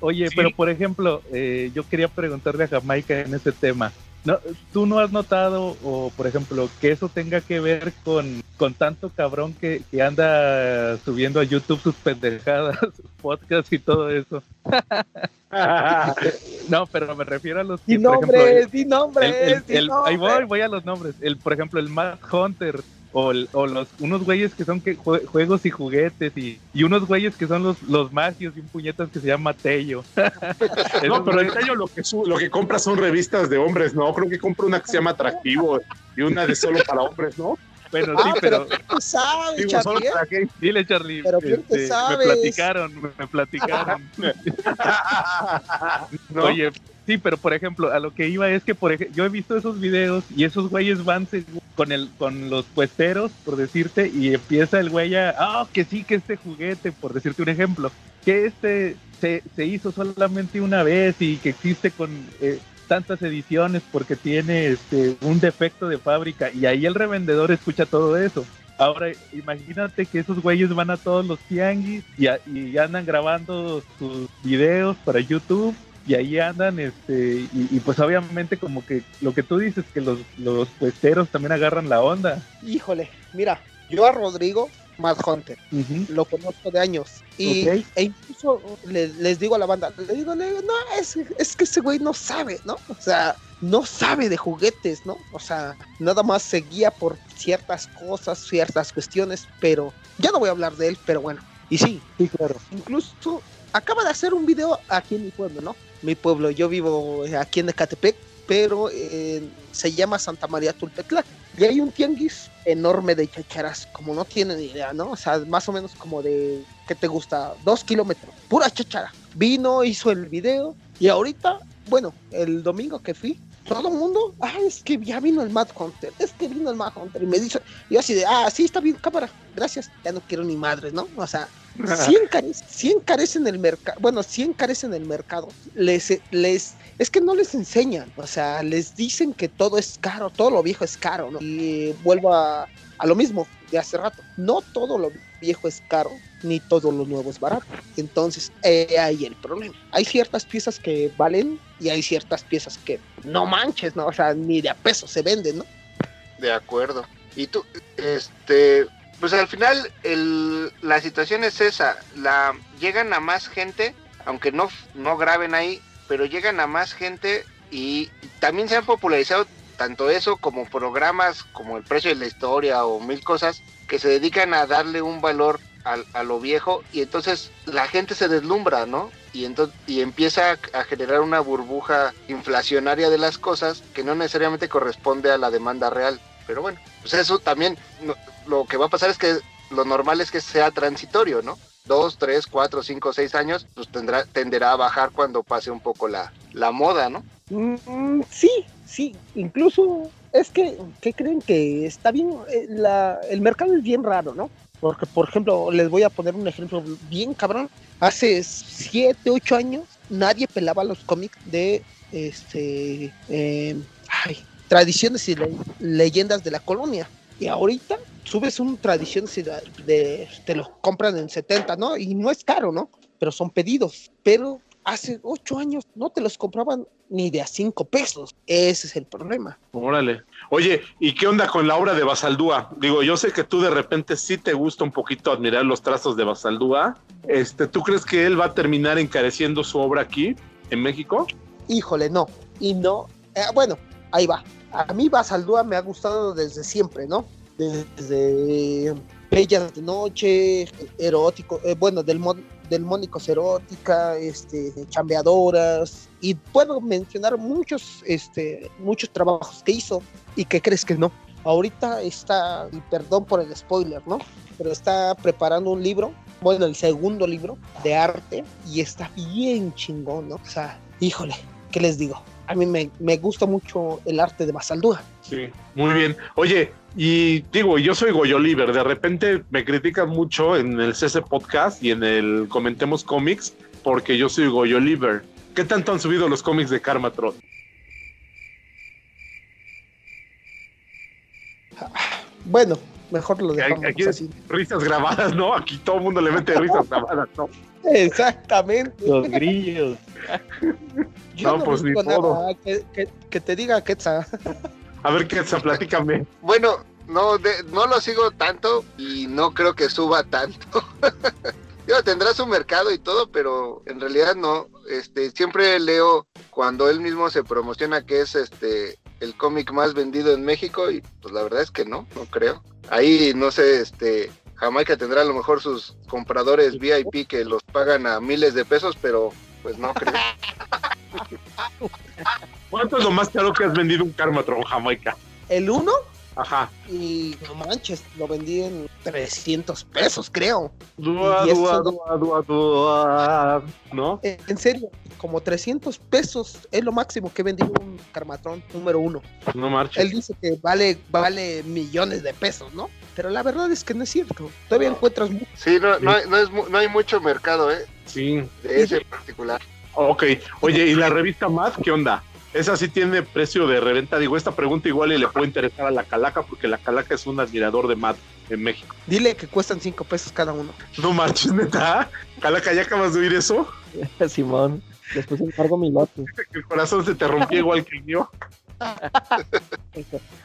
oye, pero por ejemplo, eh, yo quería preguntarle a Jamaica en este tema. No, ¿Tú no has notado, o por ejemplo, que eso tenga que ver con, con tanto cabrón que, que anda subiendo a YouTube sus pendejadas, sus podcasts y todo eso? no, pero me refiero a los que, nombres, di nombres, Ahí voy, voy a los nombres. El, por ejemplo, el Matt Hunter o, o, los unos güeyes que son que, juegos y juguetes y, y, unos güeyes que son los, los magios y un puñetas que se llama Tello. no, pero el Tello lo que, lo que compra son revistas de hombres, ¿no? Creo que compra una que se llama Atractivo y una de solo para hombres, ¿no? Bueno, sí, ah, pero. pero sabes, Charlie? ¿eh? Dile, Charlie. Pero este, me platicaron, me platicaron. Oye, sí, pero por ejemplo, a lo que iba es que por yo he visto esos videos y esos güeyes van con los puesteros, por decirte, y empieza el güey a, ah, que sí, que este juguete, por decirte un ejemplo, que este se, se hizo solamente una vez y que existe con eh, tantas ediciones porque tiene este, un defecto de fábrica y ahí el revendedor escucha todo eso. Ahora, imagínate que esos güeyes van a todos los tianguis y, y andan grabando sus videos para YouTube y ahí andan, este, y, pues obviamente como que lo que tú dices, que los, los puesteros también agarran la onda. Híjole, mira, yo a Rodrigo Mad Hunter. Lo conozco de años. Y, E incluso les digo a la banda, le digo, no, es, es que ese güey no sabe, ¿no? O sea, no sabe de juguetes, ¿no? O sea, nada más se guía por ciertas cosas, ciertas cuestiones, pero ya no voy a hablar de él, pero bueno. Y sí, sí claro. Incluso acaba de hacer un video aquí en mi pueblo, ¿no? Mi pueblo, yo vivo aquí en Ecatepec, pero eh, se llama Santa María Tulpetlac. Y hay un tianguis enorme de chacharas, como no tienen idea, ¿no? O sea, más o menos como de, ¿qué te gusta? Dos kilómetros, pura chachara. Vino, hizo el video y ahorita, bueno, el domingo que fui, todo el mundo, ah, es que ya vino el Mad Hunter, es que vino el Mad Hunter. Y me dice, yo así de, ah, sí, está bien, cámara, gracias, ya no quiero ni madres, ¿no? O sea, 100 carecen, carecen el mercado, bueno, 100 carecen el mercado. Les, les, es que no les enseñan, o sea, les dicen que todo es caro, todo lo viejo es caro, ¿no? Y vuelvo a, a lo mismo de hace rato, no todo lo viejo es caro, ni todo lo nuevo es barato. Entonces, eh, ahí el problema. Hay ciertas piezas que valen y hay ciertas piezas que no manches, ¿no? O sea, ni de a peso se venden, ¿no? De acuerdo. Y tú, este, pues al final el, la situación es esa, la llegan a más gente, aunque no, no graben ahí, pero llegan a más gente y también se han popularizado tanto eso como programas como El Precio de la Historia o mil cosas que se dedican a darle un valor a, lo viejo y entonces la gente se deslumbra, ¿no? Y, entonces, y empieza a, generar una burbuja inflacionaria de las cosas que no necesariamente corresponde a la demanda real. Pero bueno, pues eso también lo que va a pasar es que lo normal es que sea transitorio, ¿no? Dos, tres, cuatro, cinco, seis años, pues tendrá, tenderá a bajar cuando pase un poco la, la moda, ¿no? Mm, sí, sí, incluso es que, ¿qué creen que está bien? Eh, la, el mercado es bien raro, ¿no? Porque, por ejemplo, les voy a poner un ejemplo bien cabrón. Hace 7, 8 años nadie pelaba los cómics de este eh, tradiciones y leyendas de la colonia. Y ahorita subes un tradición de, te lo compran en 70, ¿no? Y no es caro, ¿no? Pero son pedidos. Pero hace ocho años no te los compraban ni de a cinco pesos. Ese es el problema. Órale. Oye, ¿y qué onda con la obra de Basaldúa? Digo, yo sé que tú de repente sí te gusta un poquito admirar los trazos de Basaldúa. Este, ¿Tú crees que él va a terminar encareciendo su obra aquí, en México? Híjole, no. Y no. Eh, bueno, ahí va. A mí Basaldúa me ha gustado desde siempre, ¿no? Desde Bellas de Noche, erótico, eh, bueno, del, del Mónicos Erótica, este, Chambeadoras, y puedo mencionar muchos, este, muchos trabajos que hizo y que crees que no. Ahorita está, y perdón por el spoiler, ¿no? Pero está preparando un libro, bueno, el segundo libro de arte, y está bien chingón, ¿no? O sea, híjole, ¿qué les digo? A mí me, me gusta mucho el arte de Basaldúa. Sí, muy bien. Oye, y digo, yo soy Goyo Oliver, de repente me critican mucho en el CC Podcast y en el Comentemos Comics porque yo soy Goyo Oliver. ¿Qué tanto han subido los cómics de Karmatron? Bueno, mejor lo dejamos aquí, así. Risas grabadas, ¿no? Aquí todo el mundo le mete risas grabadas, ¿no? Exactamente. Los grillos. Yo no, pues ni nada, que, que, que, te diga Quetzal. A ver, Quetzal, platícame. Bueno, no, no lo sigo tanto y no creo que suba tanto. Yo, tendrá su mercado y todo, pero en realidad no. Este, siempre leo cuando él mismo se promociona que es este el cómic más vendido en México y pues la verdad es que no, no creo. Ahí no sé, este Jamaica tendrá a lo mejor sus compradores VIP que los pagan a miles de pesos, pero pues no creo. ¿Cuánto es lo más caro que has vendido un Karmatron Jamaica? ¿El uno? Ajá. Y no manches, lo vendí en 300 pesos, creo. Dua, dua, dua, dua, dua, ¿No? En serio, como 300 pesos es lo máximo que he vendido un Karmatron número uno. No marches. Él dice que vale, vale millones de pesos, ¿no? Pero la verdad es que no es cierto. Todavía encuentras mucho. Sí, no, no, hay, no, es, no hay mucho mercado, ¿eh? Sí. De ese en particular. Ok. Oye, ¿y la revista Mad qué onda? Esa sí tiene precio de reventa. Digo, esta pregunta igual y le puede interesar a la Calaca, porque la Calaca es un admirador de Matt en México. Dile que cuestan cinco pesos cada uno. No marches, neta. Calaca, ¿ya acabas de oír eso? Simón, después encargo mi lote. El corazón se te rompió igual que el mío.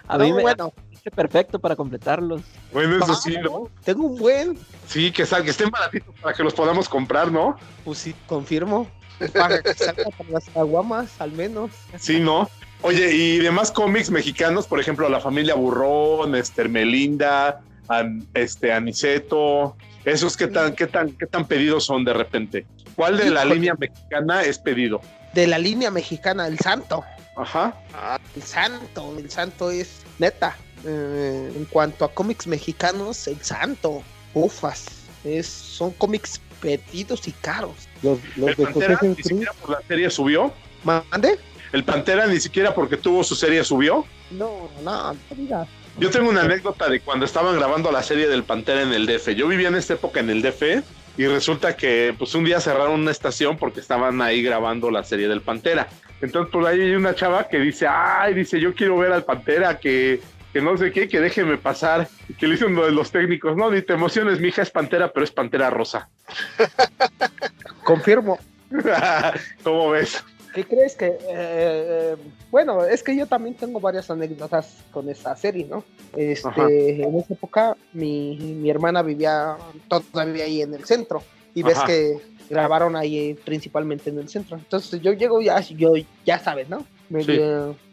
a mí me bueno. perfecto para completarlos. Bueno, eso sí, ¿no? Tengo un buen. Sí, que, que estén baratitos para que los podamos comprar, ¿no? Pues sí, confirmo. Para que salga para las aguamas, al menos. Sí, ¿no? Oye, y demás cómics mexicanos, por ejemplo, La Familia Burrón, Esther Melinda, An, este, Aniceto, esos qué tan, qué tan, qué tan pedidos son de repente. ¿Cuál de la línea mexicana es pedido? De la línea mexicana, el santo. Ajá. Ah, el santo, el santo es neta. Eh, en cuanto a cómics mexicanos, el santo, ufas, es, son cómics pedidos y caros. Los, los ¿El de Pantera José ni siquiera por la serie subió? ¿Mande? ¿El Pantera ni siquiera porque tuvo su serie subió? No, no, no digas. Yo tengo una anécdota de cuando estaban grabando la serie del Pantera en el DF. Yo vivía en esta época en el DF y resulta que pues un día cerraron una estación porque estaban ahí grabando la serie del Pantera. Entonces por ahí hay una chava que dice, ay, dice, yo quiero ver al Pantera, que, que no sé qué, que déjeme pasar. Que le dicen uno de los técnicos, no, ni te emociones, mi hija es Pantera, pero es Pantera Rosa. Confirmo. ¿Cómo ves? ¿Qué crees que.? Eh, bueno, es que yo también tengo varias anécdotas con esa serie, ¿no? Este, en esa época, mi, mi, hermana vivía todavía ahí en el centro. Y ves que grabaron ahí principalmente en el centro. Entonces yo llego ya, yo ya sabes, ¿no? Me sí.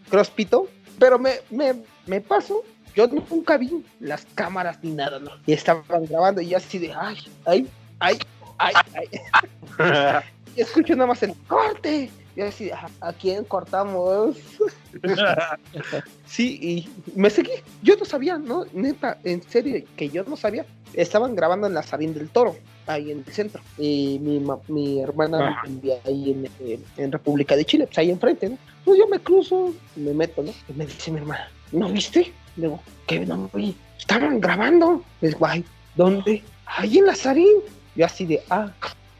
crosspito, pero me, me, me paso. Yo nunca vi las cámaras ni nada, ¿no? Y estaban grabando y yo así de, ay, ay, ay, ay, ay. y escucho nada más el corte. Y así, ¿a, ¿a quién cortamos? sí, y me seguí. Yo no sabía, ¿no? Neta, en serio, que yo no sabía. Estaban grabando en la Sarín del Toro, ahí en el centro. Y mi, mi hermana vivía ahí en, en, en, República de Chile, pues ahí enfrente, ¿no? Pues yo me cruzo, me meto, ¿no? Y me dice mi hermana, ¿no viste? Digo, ¿qué no vi? Estaban grabando. Es guay. ¿Dónde? Ahí en Lazarín. Yo así de, ah,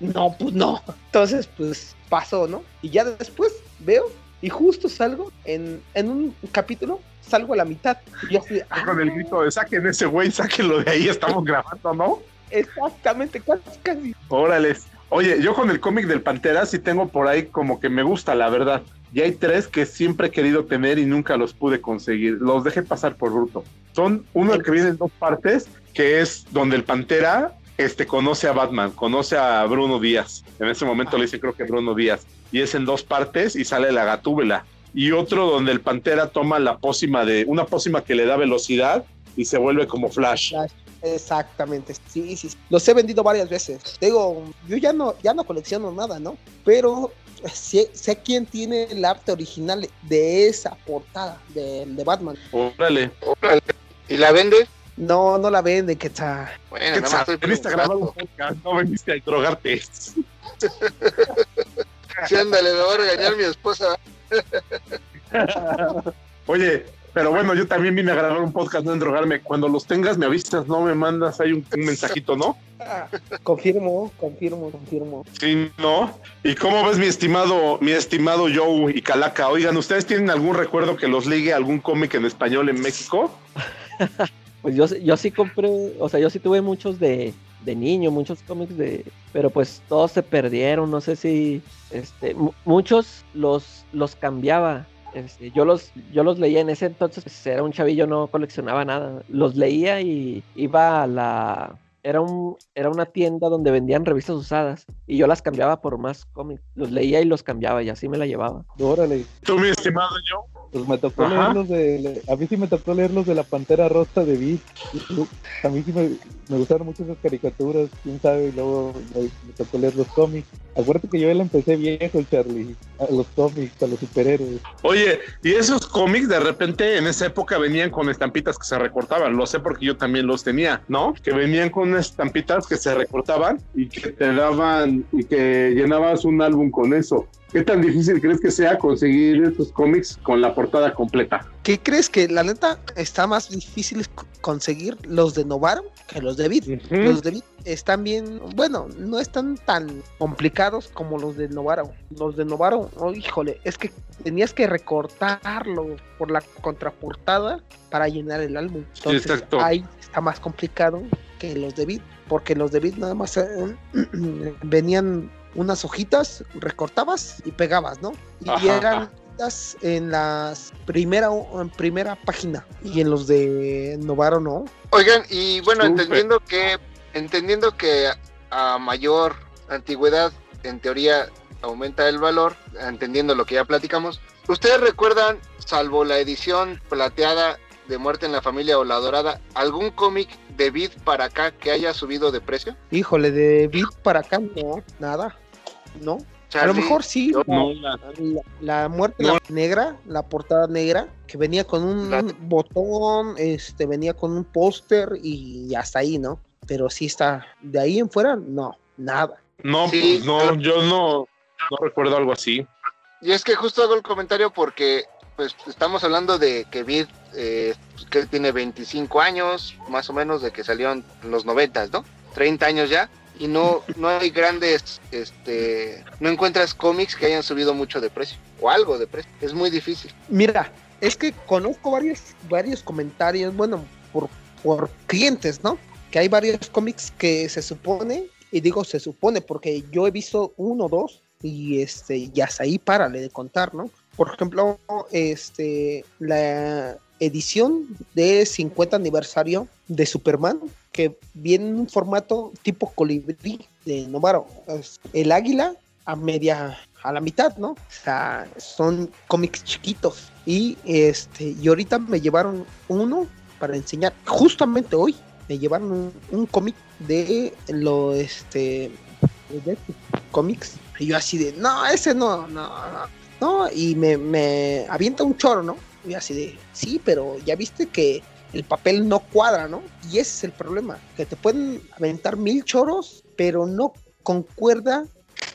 no, pues no. Entonces, pues pasó, ¿no? Y ya después veo y justo salgo en, en un capítulo, salgo a la mitad. Y yo así, ah, Con el grito de saquen ese güey, sáquenlo de ahí, estamos grabando, ¿no? Exactamente, casi, casi. Órale. Oye, yo con el cómic del Pantera sí tengo por ahí como que me gusta, la verdad. Y hay tres que siempre he querido tener y nunca los pude conseguir. Los dejé pasar por bruto. Son uno que viene en dos partes, que es donde el Pantera este, conoce a Batman, conoce a Bruno Díaz. En ese momento le dice creo que Bruno Díaz. Y es en dos partes y sale la gatúbela. Y otro donde el Pantera toma la pócima de, una pócima que le da velocidad y se vuelve como Flash. Flash. Exactamente, sí, sí. Los he vendido varias veces. Digo, yo ya no, ya no colecciono nada, ¿no? Pero sé, sé quién tiene el arte original de esa portada de, de Batman. Órale. Órale. ¿Y la vende? No, no la vende, que está. Bueno, ¿Qué nada más Veniste a grabar un podcast, no veniste a drogarte. Sí, ándale, me va a regañar mi esposa. Oye, pero bueno, yo también vine a grabar un podcast, no en drogarme. Cuando los tengas, me avisas, no me mandas ahí un, un mensajito, ¿no? Confirmo, confirmo, confirmo. Sí, ¿no? ¿Y cómo ves mi estimado, mi estimado Joe y Calaca? Oigan, ¿ustedes tienen algún recuerdo que los ligue a algún cómic en español en México? Pues yo, yo sí compré, o sea, yo sí tuve muchos de, de niño, muchos cómics de, pero pues todos se perdieron, no sé si, este, mu- muchos los, los cambiaba. Este, yo los, yo los leía en ese entonces, pues, era un chavillo, no coleccionaba nada. Los leía y iba a la, era un, era una tienda donde vendían revistas usadas y yo las cambiaba por más cómics. Los leía y los cambiaba y así me la llevaba. Órale, ¿Tú, mi estimado Joe? pues me tocó Ajá. leer los de. A mí sí me tocó leer los de la pantera rosa de Beat. A mí sí me, me gustaron mucho esas caricaturas, quién sabe, y luego me, me tocó leer los cómics. Acuérdate que yo ya le empecé viejo, Charlie, a los cómics, a los superhéroes. Oye, y esos cómics de repente en esa época venían con estampitas que se recortaban. Lo sé porque yo también los tenía, ¿no? Que venían con unas estampitas que se recortaban y que te daban y que llenabas un álbum con eso. ¿Qué tan difícil crees que sea conseguir estos cómics con la portada completa? ¿Qué crees que la neta está más difícil conseguir los de Novaro que los de Vid? Los de Vid están bien, bueno, no están tan complicados como los de Novaro. Los de Novaro, oh, híjole, es que tenías que recortarlo por la contraportada para llenar el álbum. Entonces exacto. ahí está más complicado que los de Vid, porque los de Vid nada más eh, venían unas hojitas, recortabas y pegabas, ¿no? Y Ajá. eran hojitas en las primera en primera página y en los de Novaro no. Oigan, y bueno, entendiendo que, entendiendo que a mayor antigüedad, en teoría, aumenta el valor, entendiendo lo que ya platicamos, ¿ustedes recuerdan, salvo la edición plateada de Muerte en la Familia o la Dorada, algún cómic de Vid para acá que haya subido de precio? Híjole, de Vid para acá no, nada. No. A lo mejor sí. la- No, la- la, la muerte No. la negra, la portada negra, que venía con un La- botón, este, venía con un póster y hasta ahí, ¿no? Pero sí está, de ahí en fuera, no, nada. no, Sí, pues no, yo no, no recuerdo algo así. Y es que justo hago el comentario porque pues estamos hablando de que Vid eh, que tiene 25 años, más o menos, de que salió en los 90, ¿no? 30 años ya. Y no, no hay grandes, este, no encuentras cómics que hayan subido mucho de precio o algo de precio. Es muy difícil. Mira, es que conozco varios, varios comentarios, bueno, por, por clientes, ¿no? Que hay varios cómics que se supone, y digo se supone porque yo he visto uno o dos, y este, ya hasta ahí párale de contar, ¿no? Por ejemplo, este, la edición de 50 aniversario de Superman, que viene en un formato tipo colibrí de Novaro. El águila a media, a la mitad, ¿no? O sea, son cómics chiquitos. Y este, y ahorita me llevaron uno para enseñar, justamente hoy, me llevaron un, cómic de lo, este, de cómics. Y yo así de, no, ese no, no, no. No, y me, me avienta un choro, ¿no? Y así de, sí, pero ya viste que el papel no cuadra, ¿no? Y ese es el problema, que te pueden aventar mil choros, pero no concuerda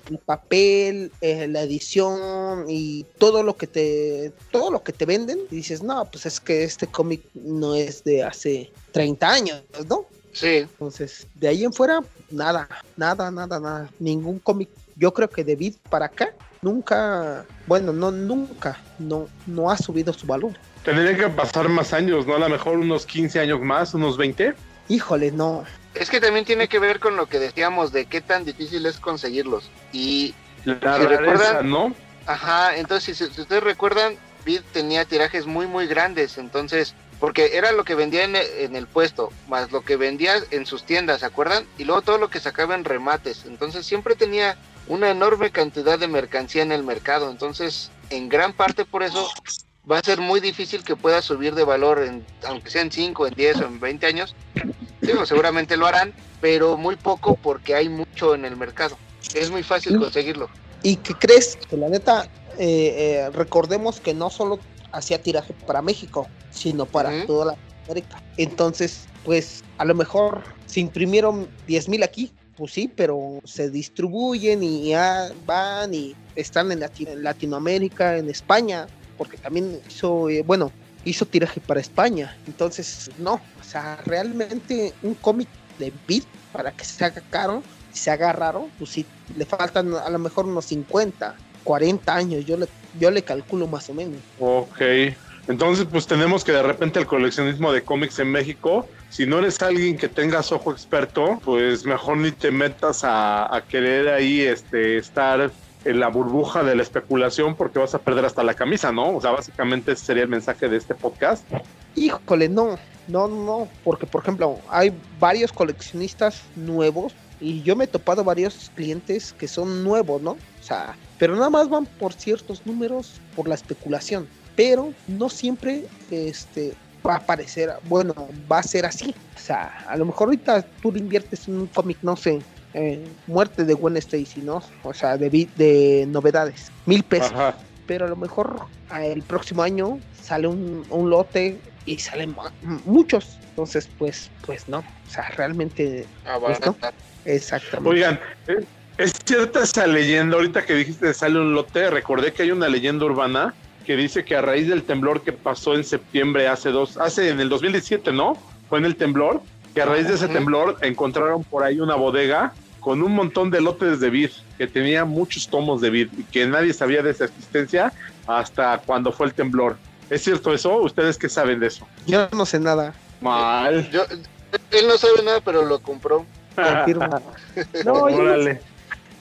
el papel, eh, la edición y todo lo que te todo lo que te venden y dices, "No, pues es que este cómic no es de hace 30 años, ¿no?" Sí. Entonces, de ahí en fuera nada, nada, nada, nada, ningún cómic. Yo creo que de Vid para acá nunca, bueno, no nunca no no ha subido su valor. Tendría que pasar más años, ¿no? A lo mejor unos 15 años más, unos 20. Híjole, no. Es que también tiene que ver con lo que decíamos de qué tan difícil es conseguirlos. Y La Si rareza, recuerdan- ¿no? Ajá, entonces si, si ustedes recuerdan, Vid tenía tirajes muy muy grandes, entonces, porque era lo que vendía en, e- en el puesto, más lo que vendía en sus tiendas, ¿se acuerdan? Y luego todo lo que sacaba en remates, entonces siempre tenía una enorme cantidad de mercancía en el mercado, entonces en gran parte por eso va a ser muy difícil que pueda subir de valor, en, aunque sea en 5, en 10 o en 20 años, digo, seguramente lo harán, pero muy poco porque hay mucho en el mercado, es muy fácil conseguirlo. ¿Y qué crees? Que la neta, eh, eh, recordemos que no solo hacía tiraje para México, sino para toda la América. Entonces, pues a lo mejor se imprimieron 10.000 aquí, pues sí, pero se distribuyen y van y están en, Lati- en Latinoamérica, en España, porque también hizo, eh, bueno, hizo tiraje para España. Entonces, no, o sea, realmente un cómic de beat para que se haga caro se haga raro, pues sí, le faltan a lo mejor unos 50, 40 años, yo le, yo le calculo más o menos. Ok. Entonces, pues tenemos que de repente el coleccionismo de cómics en México, si no eres alguien que tengas ojo experto, pues mejor ni te metas a, querer ahí este, estar en la burbuja de la especulación porque vas a perder hasta la camisa, ¿no? O sea, básicamente ese sería el mensaje de este podcast. Híjole, no, no, no, porque por ejemplo, hay varios coleccionistas nuevos y yo me he topado varios clientes que son nuevos, ¿no? O sea, pero nada más van por ciertos números, por la especulación, pero no siempre este va a aparecer, bueno, va a ser así. O sea, a lo mejor ahorita tú le inviertes en un cómic, no sé, eh, muerte de Gwen Stacy, ¿no? O sea, de, de novedades, mil pesos Ajá. pero a lo mejor ah, el próximo año sale un, un lote y salen muchos. Entonces, pues, pues no. O sea, realmente, Abaratar. exactamente. Oigan, ¿eh? es cierta esa leyenda, ahorita que dijiste sale un lote, recordé que hay una leyenda urbana que dice que a raíz del temblor que pasó en septiembre hace dos, hace en el 2017, ¿no? Fue en el temblor, que a raíz de ese temblor encontraron por ahí una bodega con un montón de lotes de vid, que tenía muchos tomos de vid y que nadie sabía de esa existencia hasta cuando fue el temblor. ¿Es cierto eso? ¿Ustedes qué saben de eso? Yo no sé nada. Mal. Yo, él no sabe nada, pero lo compró. Confirmo. No, yo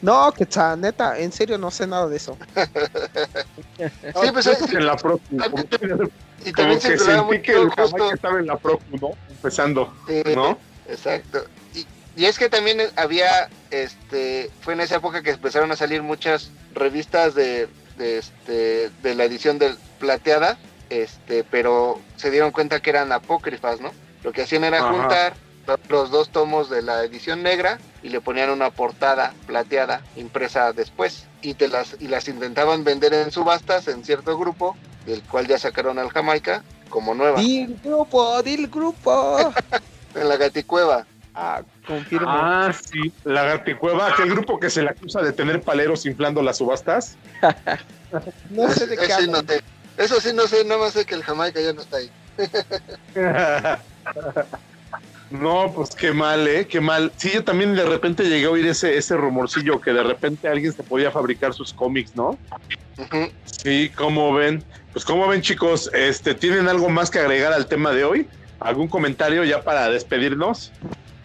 no, que está neta, en serio no sé nada de eso. Sí, pues, que en la próxima. Y Como también que se trataba sentí que el justo. Jamaica estaba en la próxima, ¿no? Empezando, Sí, ¿no? Exacto. Y, y es que también había, este, fue en esa época que empezaron a salir muchas revistas de, de, este, de la edición del plateada, este, pero se dieron cuenta que eran apócrifas, ¿no? Lo que hacían era Ajá. juntar lo- los dos tomos de la edición negra y le ponían una portada plateada impresa después y te las y las intentaban vender en subastas en cierto grupo del cual ya sacaron al Jamaica como nueva Di el grupo, di el grupo. en la Gaticueva. Ah, confirmo. Ah, sí. La Gaticueva, aquel grupo que se le acusa de tener paleros inflando las subastas. no sé de qué Eso sí no. Eso sí no sé, nada más sé que el Jamaica ya no está ahí. No, pues qué mal, ¿eh? Qué mal. Sí, yo también de repente llegué a oír ese, ese rumorcillo que de repente alguien se podía fabricar sus cómics, ¿no? Sí, ¿cómo ven? Pues como ven chicos, este, ¿tienen algo más que agregar al tema de hoy? ¿Algún comentario ya para despedirnos?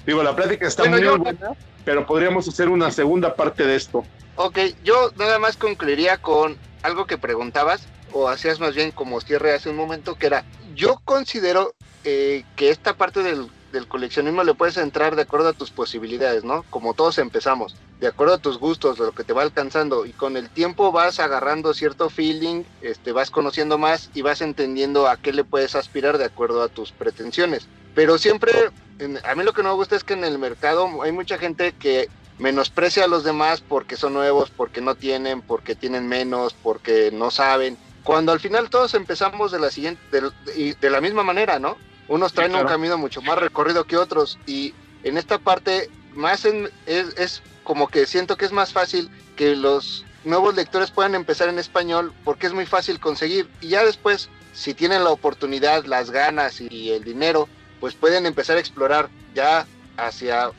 Digo, la plática está Bueno, muy yo- buena, pero podríamos hacer una segunda parte de esto. Ok, yo nada más concluiría con algo que preguntabas, o hacías más bien como cierre hace un momento, que era, yo considero eh, que esta parte del, del coleccionismo le puedes entrar de acuerdo a tus posibilidades, ¿no? Como todos empezamos, de acuerdo a tus gustos, de lo que te va alcanzando, y con el tiempo vas agarrando cierto feeling, este, vas conociendo más y vas entendiendo a qué le puedes aspirar de acuerdo a tus pretensiones. Pero siempre, a mí lo que no me gusta es que en el mercado hay mucha gente que menosprecia a los demás porque son nuevos, porque no tienen, porque tienen menos, porque no saben. Cuando al final todos empezamos de la siguiente, de, de la misma manera, ¿no? Unos Sí, traen un claro. camino mucho más recorrido que otros y en esta parte más en- es, es como que siento que es más fácil que los nuevos lectores puedan empezar en español porque es muy fácil conseguir y ya después, si tienen la oportunidad, las ganas y el dinero, pues pueden empezar a explorar ya hacia,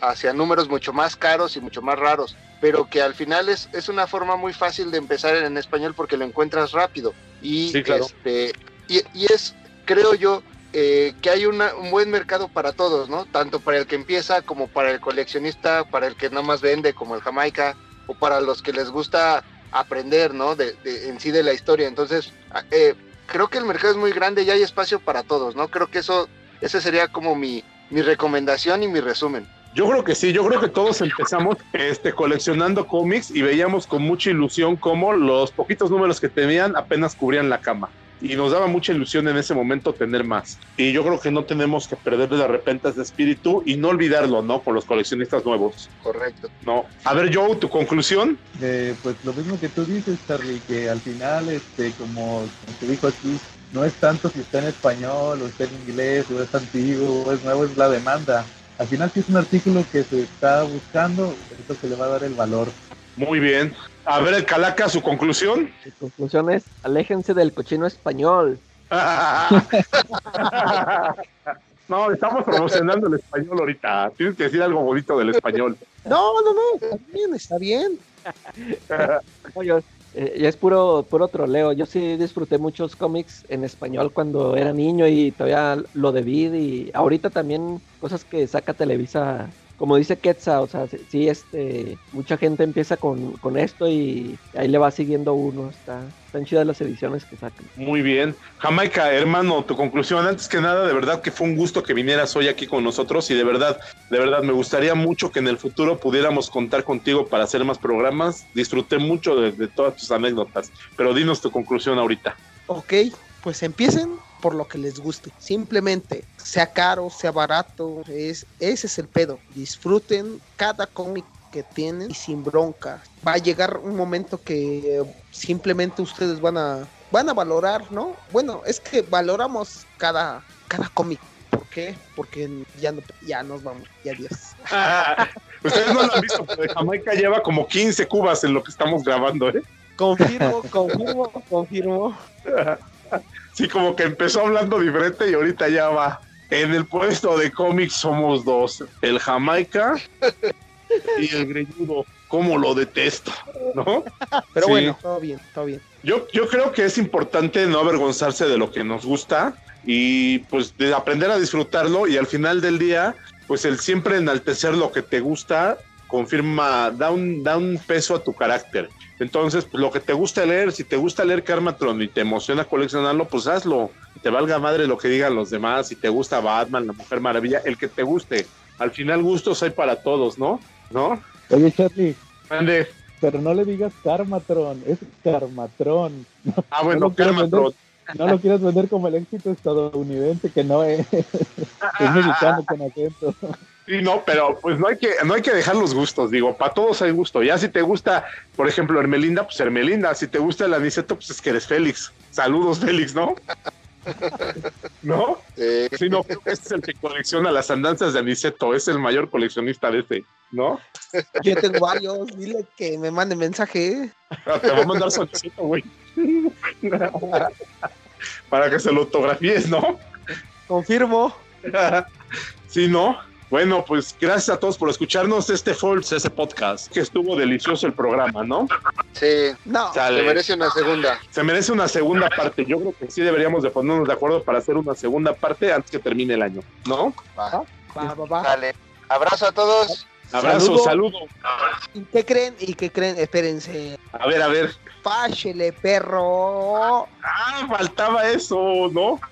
hacia números mucho más caros y mucho más raros, pero que al final es, es una forma muy fácil de empezar en español porque lo encuentras rápido y, este, y, y es, creo yo, eh, que hay un buen mercado para todos, ¿no? Tanto para el que empieza como para el coleccionista, para el que nada más vende como el Jamaica, o para los que les gusta aprender, ¿no? De, en sí de la historia. Entonces, eh, creo que el mercado es muy grande y hay espacio para todos, ¿no? Creo que eso, ese sería como mi, mi recomendación y mi resumen. Yo creo que sí, yo creo que todos empezamos este, coleccionando cómics y veíamos con mucha ilusión cómo los poquitos números que tenían apenas cubrían la cama y nos daba mucha ilusión en ese momento tener más. Y yo creo que no tenemos que perder de repente ese espíritu y no olvidarlo, ¿no? Con los coleccionistas nuevos. Correcto. No. A ver, Joe, tu conclusión. Eh, pues lo mismo que tú dices, Charlie, que al final, este, como, te dijo aquí, no es tanto si está en español o está en inglés o es antiguo o es nuevo, es la demanda. Al final si es un artículo que se está buscando, eso que le va a dar el valor. Muy bien. A ver, el Calaca, su conclusión. Mi conclusión es, aléjense del cochino español. no, estamos promocionando el español ahorita. Tienes que decir algo bonito del español. No, no, no, está bien, está bien. Eh, ya es puro, puro troleo. Yo sí disfruté muchos cómics en español cuando era niño y todavía lo debí. Y ahorita también cosas que saca Televisa como dice Quetzal, o sea, sí, este, mucha gente empieza con, esto y ahí le va siguiendo uno. Está, están chidas las ediciones que sacan. Muy bien. Jamaica, hermano, tu conclusión. Antes que nada, de verdad que fue un gusto que vinieras hoy aquí con nosotros y de verdad, de verdad, me gustaría mucho que en el futuro pudiéramos contar contigo para hacer más programas. Disfruté mucho de, de todas tus anécdotas, pero dinos tu conclusión ahorita. Ok, pues empiecen por lo que les guste. Simplemente, sea caro, sea barato, es, ese es el pedo. Disfruten cada cómic que tienen y sin bronca. Va a llegar un momento que simplemente ustedes van a van a valorar, ¿no? Bueno, es que valoramos cada cada cómic. ¿Por qué? Porque ya no, ya nos vamos, ya adiós. Ustedes no lo han visto, pero Jamaica lleva como 15 cubas en lo que estamos grabando, ¿eh? Confirmo, confirmo, confirmo. Sí, como que empezó hablando diferente y ahorita ya va. En el puesto de cómics somos dos, el Jamaica y el Greñudo. Como lo detesto, ¿no? Pero bueno, todo bien, todo bien. Yo, yo creo que es importante no avergonzarse de lo que nos gusta y pues de aprender a disfrutarlo y al final del día, pues el siempre enaltecer lo que te gusta confirma, da un, da un peso a tu carácter. Entonces, pues, lo que te gusta leer, si te gusta leer Karmatron y te emociona coleccionarlo, pues hazlo. Te valga madre lo que digan los demás. Si te gusta Batman, la Mujer Maravilla, el que te guste. Al final, gustos hay para todos, ¿no? ¿No? Oye, Charlie. Ande. Pero no le digas Karmatron, es Karmatron. Ah, bueno, no Karmatron. no lo quieras vender como el éxito estadounidense, que no es, es mexicano con acento. Sí, no, pero pues no hay que, no hay que dejar los gustos, digo, para todos hay gusto. Ya si te gusta, por ejemplo, Hermelinda, pues Hermelinda. Si te gusta el aniceto, pues es que eres Félix. Saludos, Félix, ¿no? ¿No? Sí, no, este es el que colecciona las andanzas de Aniceto, es el mayor coleccionista de este, ¿no? Yo tengo varios, dile que me mande mensaje. Ah, te voy a mandar su Aniceto, güey. Para que se lo autografíes, ¿no? Confirmo. sí, ¿no? Bueno, pues gracias a todos por escucharnos. Este fue ese podcast, que estuvo delicioso el programa, ¿no? Sí, no. Se merece una segunda. Se merece una segunda parte. Yo creo que sí deberíamos de ponernos de acuerdo para hacer una segunda parte antes que termine el año, ¿no? Va, va, va. Dale. Abrazo a todos. Abrazo, saludo. ¿Y qué creen? ¿Y qué creen? Espérense. A ver, a ver. Fáchele, perro. Ah, faltaba eso, ¿no?